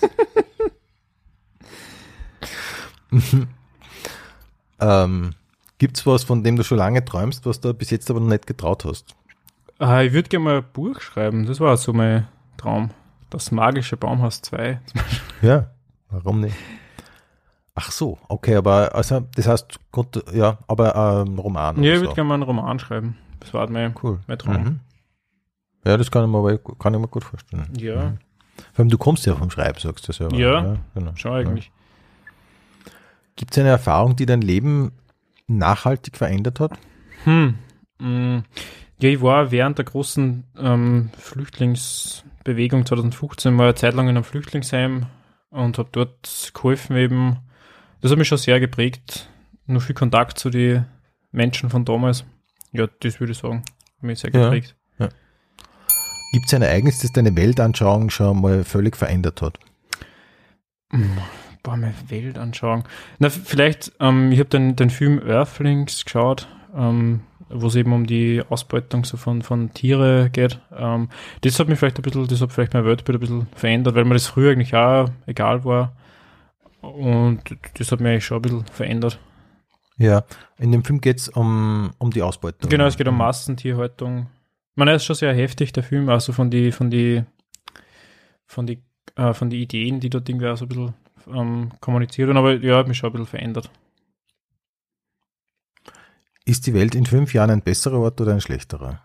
ähm, Gibt es was, von dem du schon lange träumst, was du bis jetzt aber noch nicht getraut hast? Ah, ich würde gerne mal ein Buch schreiben. Das war so mein Traum. Das magische Baumhaus 2. Ja, warum nicht? Ach so, okay, aber also das heißt, Gott, ja, aber ähm, Roman. Ja, ich so. würde gerne mal einen Roman schreiben. Das war halt mein, Cool. mein Traum. Mhm. Ja, das kann ich mir, kann ich mir gut vorstellen. Ja, Mhm. Vor allem, du kommst ja vom Schreiben, sagst du selber. Ja, genau. schon eigentlich. Gibt es eine Erfahrung, die dein Leben nachhaltig verändert hat? Hm. Ja, ich war während der großen ähm, Flüchtlingsbewegung 2015 mal eine Zeit lang in einem Flüchtlingsheim und habe dort geholfen eben. Das hat mich schon sehr geprägt. Nur viel Kontakt zu den Menschen von damals. Ja, das würde ich sagen. Hat mich sehr Ja. geprägt. Gibt es ein Ereignis, das deine Weltanschauung schon mal völlig verändert hat? Boah, meine Weltanschauung. Na, vielleicht, ähm, ich habe den, den Film Earthlings geschaut, ähm, wo es eben um die Ausbeutung so von, von Tiere geht. Ähm, das hat mich vielleicht ein bisschen, das hat vielleicht mein Weltbild ein bisschen verändert, weil mir das früher eigentlich auch egal war. Und das hat mich eigentlich schon ein bisschen verändert. Ja, in dem Film geht es um, um die Ausbeutung. Genau, es geht um Massentierhaltung. Ich meine, er ist schon sehr heftig, der Film, also von die, von die, von die, äh, von die Ideen, die dort irgendwie auch so ein bisschen ähm, kommuniziert werden, aber ja, hat mich schon ein bisschen verändert. Ist die Welt in fünf Jahren ein besserer Ort oder ein schlechterer?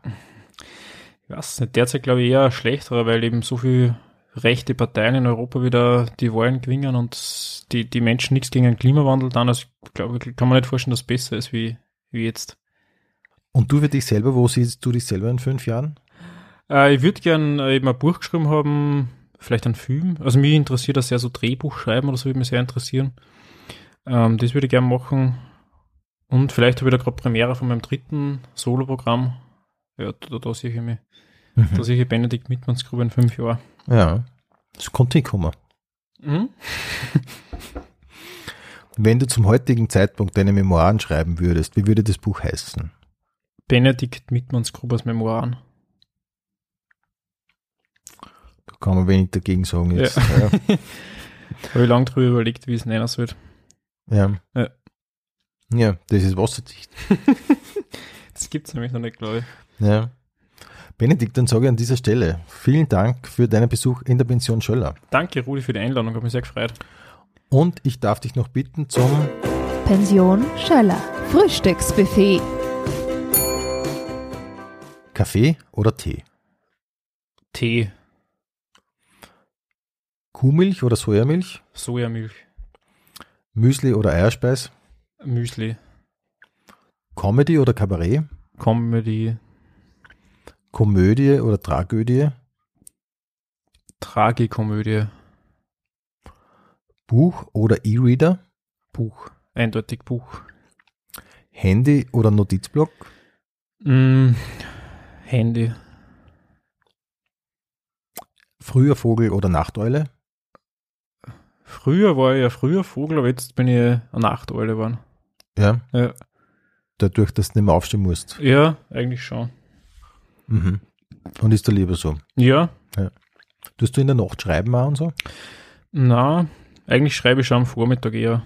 Ich weiß nicht, derzeit glaube ich eher ein schlechterer, weil eben so viele rechte Parteien in Europa wieder die Wahlen gewinnen und die, die Menschen nichts gegen den Klimawandel dann. Also ich glaube, kann man nicht vorstellen, dass es besser ist wie, wie jetzt. Und du für dich selber, wo siehst du dich selber in fünf Jahren? Äh, ich würde gern äh, eben ein Buch geschrieben haben, vielleicht ein Film. Also mich interessiert das sehr so Drehbuch schreiben oder so, würde mich sehr interessieren. Ähm, das würde ich gerne machen. Und vielleicht habe ich da gerade Premiere von meinem dritten Solo-Programm. Ja, da, da sehe ich mich. Mhm. Da sehe ich Benedikt Mittmannsgruber in fünf Jahren. Ja, das konnte hinkommen. Mhm. [laughs] Wenn du zum heutigen Zeitpunkt deine Memoiren schreiben würdest, wie würde das Buch heißen? Benedikt Mittmannsgrubers Memoiren. Da kann man wenig dagegen sagen jetzt. Ja. [laughs] Habe ich lange drüber überlegt, wie es nennen soll. Ja. Ja. Ja, das ist wasserdicht. [laughs] Das gibt es nämlich noch nicht, glaube ich. Ja. Benedikt, dann sage ich an dieser Stelle vielen Dank für deinen Besuch in der Pension Schöller. Danke, Rudi, für die Einladung. Habe mich sehr gefreut. Und ich darf dich noch bitten zum Pension Schöller. Frühstücksbuffet. Kaffee oder Tee? Tee, Kuhmilch oder Sojamilch? Sojamilch, Müsli oder Eierspeis? Müsli, Comedy oder Kabarett? Comedy, Komödie oder Tragödie? Tragikomödie, Buch oder E-Reader? Buch. Eindeutig Buch. Handy oder Notizblock? Mm, Handy, Früher Vogel oder Nachteule? Früher war ich ja früher Vogel, aber jetzt bin ich eine Nachteule geworden. Ja. Ja. Dadurch, dass du nicht mehr aufstehen musst. Ja, eigentlich schon. Mhm. Und ist da lieber so? Ja, Tust du in der Nacht schreiben auch und so? na, eigentlich schreibe ich schon am Vormittag eher.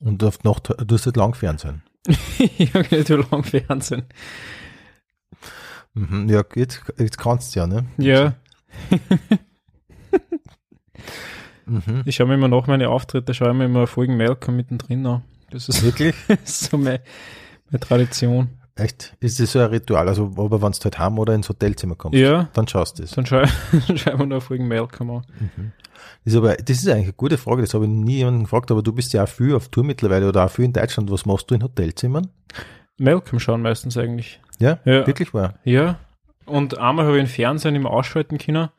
Und auf die Nacht du hast halt lang Fernsehen. [laughs] ich habe nicht so lang Fernsehen. Mhm. Ja, jetzt, jetzt kannst du ja, ne? Ja, [laughs] Mhm. ich schaue mir immer nach meine Auftritte, schaue mir immer Folgen Malcolm mittendrin an. Das ist Wirklich? [laughs] so meine, meine Tradition. Echt? Ist das so ein Ritual? Also, aber wenn du halt heim oder ins Hotelzimmer kommst, Ja, dann schaust du es. dann ich mir [laughs] noch Folgen Malcolm an. Mhm. Das ist aber, das ist eigentlich eine gute Frage, das habe ich nie jemanden gefragt, aber du bist ja auch viel auf Tour mittlerweile oder auch viel in Deutschland. Was machst du in Hotelzimmern? Malcolm schauen meistens eigentlich. Ja? Ja. Wirklich wahr? Ja. Und einmal habe ich den Fernsehen immer ausschalten können.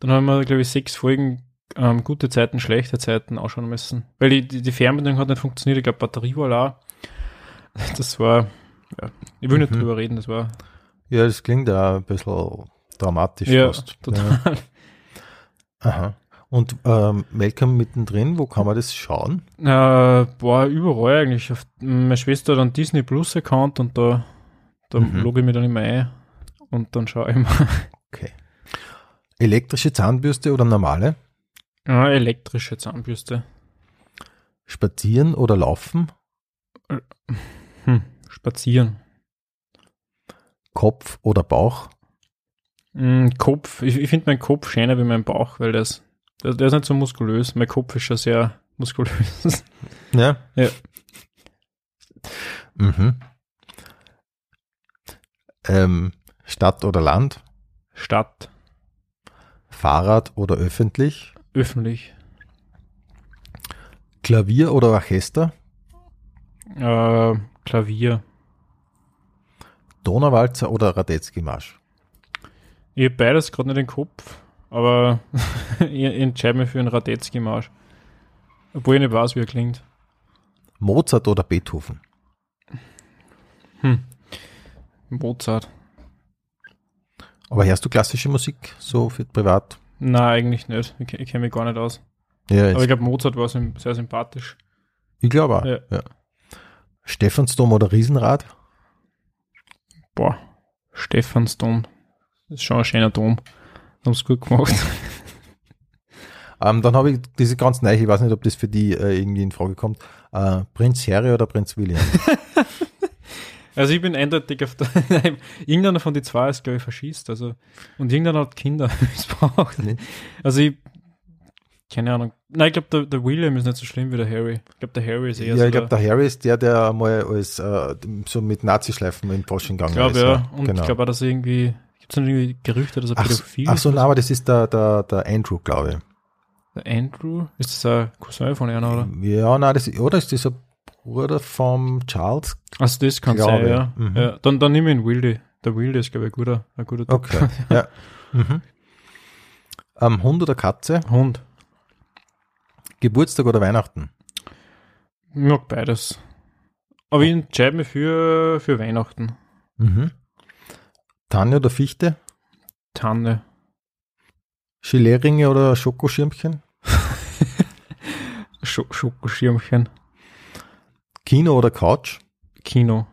Dann haben wir, glaube ich, sechs Folgen ähm, gute Zeiten, schlechte Zeiten ausschauen müssen. Weil die, die, die Fernbedienung hat nicht funktioniert. Ich glaube, Batterie war auch. [laughs] Das war, ja, ich will nicht Mhm. drüber reden, das war, Ja, das klingt auch ein bisschen dramatisch ja, fast. total. Ja. [laughs] Aha. Und ähm, Malcolm mittendrin, wo kann man das schauen? Äh, boah, überall eigentlich. Auf, meine Schwester hat einen Disney Plus Account und da, da Mhm. logge ich mich dann immer ein und dann schaue ich mal. Okay. Elektrische Zahnbürste oder normale? Ja, elektrische Zahnbürste. Spazieren oder laufen? Hm, spazieren. Kopf oder Bauch? Mm, Kopf, ich, ich finde meinen Kopf schöner wie mein Bauch, weil das, der, der ist nicht so muskulös. Mein Kopf ist schon sehr [laughs] muskulös. Ja. Ja. Mhm. Ähm, Stadt oder Land? Stadt, Fahrrad oder öffentlich? Öffentlich, Klavier oder Orchester? äh, Klavier. Donauwalzer oder Radetzky-Marsch? Ich habe beides gerade nicht im Kopf, aber [laughs] ich entscheide mich für einen Radetzky-Marsch. Obwohl ich nicht weiß, wie er klingt. Mozart oder Beethoven? Mozart. Aber hörst du klassische Musik so für privat? Nein, eigentlich nicht. Ich, ich kenne mich gar nicht aus. Ja, Aber ich glaube, Mozart war sehr sympathisch. ich glaube auch. Ja. Ja. Stephansdom oder Riesenrad? Boah, Stephansdom. Das ist schon ein schöner Dom. Haben es gut gemacht. [laughs] Ähm, dann habe ich diese ganz neue, ich weiß nicht, ob das für die äh, irgendwie in Frage kommt. Äh, Prinz Harry oder Prinz William? [laughs] Also ich bin eindeutig auf der, [laughs] nein, irgendeiner von die zwei ist, glaube ich, verschießt, also, und irgendeiner hat Kinder [laughs] missbraucht. Nee. Also ich, keine Ahnung. Nein, ich glaube, der, der William ist nicht so schlimm wie der Harry. Ich glaube, der Harry ist eher ja, so ich glaube, der Harry ist der, der mal als äh, so mit Nazischleifen in Fasching gegangen ich glaube, ist. ja. Und genau. ich glaube auch, dass er irgendwie, gibt es irgendwie Gerüchte, dass er ach, pädophil ach ist? so, nein, aber das ist der, der, der Andrew, glaube ich. Der Andrew? Ist das ein Cousin von einer, oder? Ja, nein, das, oder ist das ein Bruder vom Charles? Also das kann sein, ja. mhm. ja. Dann, dann nehme ich ihn Wildy. Der Wildy ist, glaube ich, ein guter, ein guter Typ. Okay, [laughs] ja. Mhm. Ähm, Hund oder Katze? Hund. Geburtstag oder Weihnachten? Ich mag beides. Aber ich entscheide mich für, für Weihnachten. Mhm. Tanne oder Fichte? Tanne. Gelee-Ringe oder Schokoschirmchen? [laughs] Sch Schokoschirmchen. Kino oder Couch? Kino.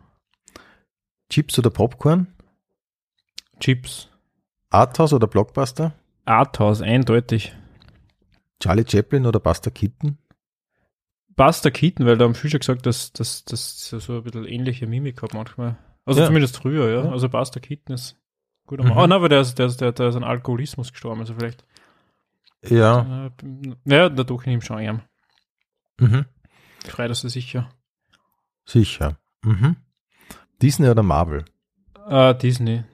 Chips oder Popcorn? Chips. Arthouse oder Blockbuster? Arthouse, eindeutig. Charlie Chaplin oder Buster Keaton? Buster Keaton, weil da haben viele gesagt, dass das dass so ein bisschen ähnliche Mimik hat manchmal. Also Ja. zumindest früher, ja. Ja. Also Buster Keaton ist gut. Mhm. Mhm. Oh nein, aber der ist, der, ist, der, der ist an Alkoholismus gestorben, also vielleicht. Ja. Äh, ja, dadurch ich schon ein. Mhm. Frei, das ist sicher. Sicher. Mhm. Disney oder Marvel? Äh, Disney,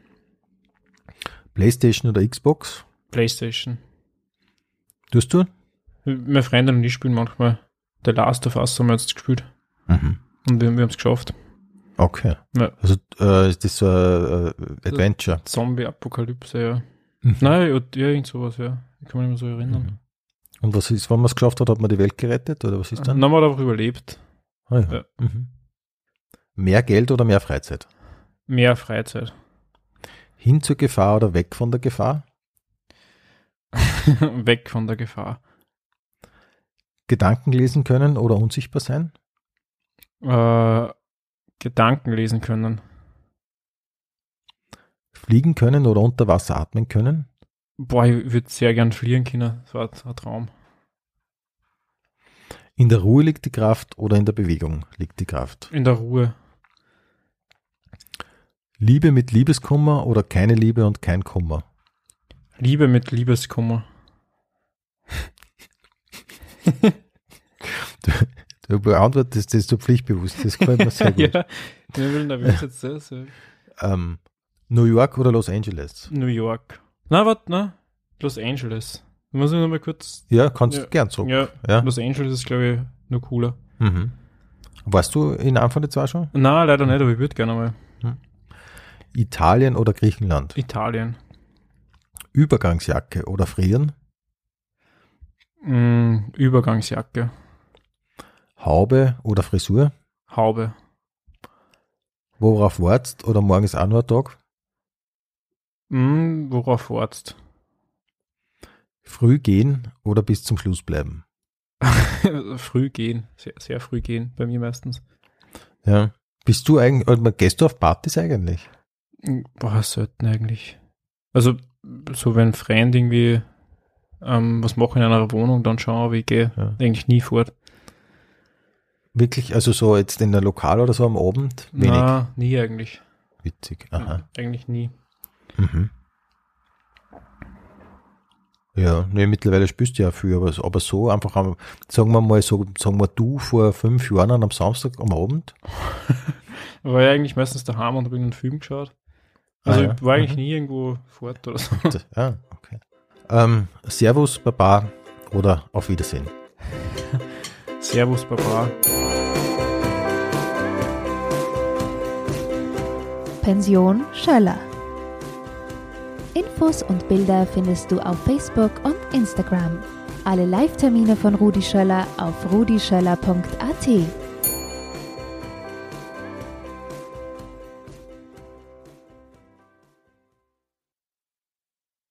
Playstation oder Xbox? Playstation. Tust du? Meine Freunde und ich spielen manchmal The Last of Us haben wir jetzt gespielt. Mhm. Und wir, wir haben es geschafft. Okay. Ja. Also äh, ist das so ein äh, Adventure? Zombie-Apokalypse, ja. Mhm. Nein, ja, ja, irgend sowas, ja. Ich kann mich nicht mehr so erinnern. Mhm. Und was ist, wenn man es geschafft hat, hat man die Welt gerettet oder was ist Dann dann? haben wir einfach überlebt. Ah, ja. Ja. Mhm. Mehr Geld oder mehr Freizeit? Mehr Freizeit. Hin zur Gefahr oder weg von der Gefahr? [laughs] Weg von der Gefahr. Gedanken lesen können oder unsichtbar sein? Äh, Gedanken lesen können. Fliegen können oder unter Wasser atmen können? Boah, ich würde sehr gern fliegen können. Das war ein Traum. In der Ruhe liegt die Kraft oder in der Bewegung liegt die Kraft? In der Ruhe. Liebe mit Liebeskummer oder keine Liebe und kein Kummer? Liebe mit Liebeskummer. Du beantwortest das so pflichtbewusst, das gefällt mir sehr [laughs] gut. ja, ich will nervös jetzt das. ja. ähm, New York oder Los Angeles? New York. Na, warte, na. Los Angeles. Muss ich nochmal kurz. Ja, kannst Ja. du gern zurück. Ja, Ja. Los Angeles ist, glaube ich, nur cooler. Mhm. Warst du in von den zwei schon? Na, leider nicht, aber ich würde gerne mal. Italien oder Griechenland? Italien. Übergangsjacke oder Frieren? Mm, Übergangsjacke. Haube oder Frisur? Haube. Worauf wartest oder morgen ist auch nur ein Tag? Mm, worauf wartest? Früh gehen oder bis zum Schluss bleiben? [laughs] früh gehen. Sehr, sehr früh gehen, bei mir meistens. Ja. Bist du eigentlich, oder gehst du auf Partys eigentlich? Boah, selten eigentlich. Also, so wenn ein Freund irgendwie ähm, was mache in einer Wohnung, dann schauen, aber ich gehe Ja. eigentlich nie fort. Wirklich, also so jetzt in der Lokal oder so am Abend? Wenig. Na, nie eigentlich. Witzig. Aha. Eigentlich nie. Mhm. Ja, nee, mittlerweile spürst du ja viel, aber, aber so einfach, am, sagen wir mal, so, sagen wir du vor fünf Jahren am Samstag am Abend. [laughs] War ja eigentlich meistens daheim und habe einen Film geschaut. Also Ah, ja. ich war eigentlich Mhm. nie irgendwo fort oder so. Ja, okay. Ähm, Servus, Baba oder auf Wiedersehen. [laughs] Servus, Baba. Pension Schöller. Infos und Bilder findest du auf Facebook und Instagram. Alle Live-Termine von Rudi Schöller auf rudischöller.at.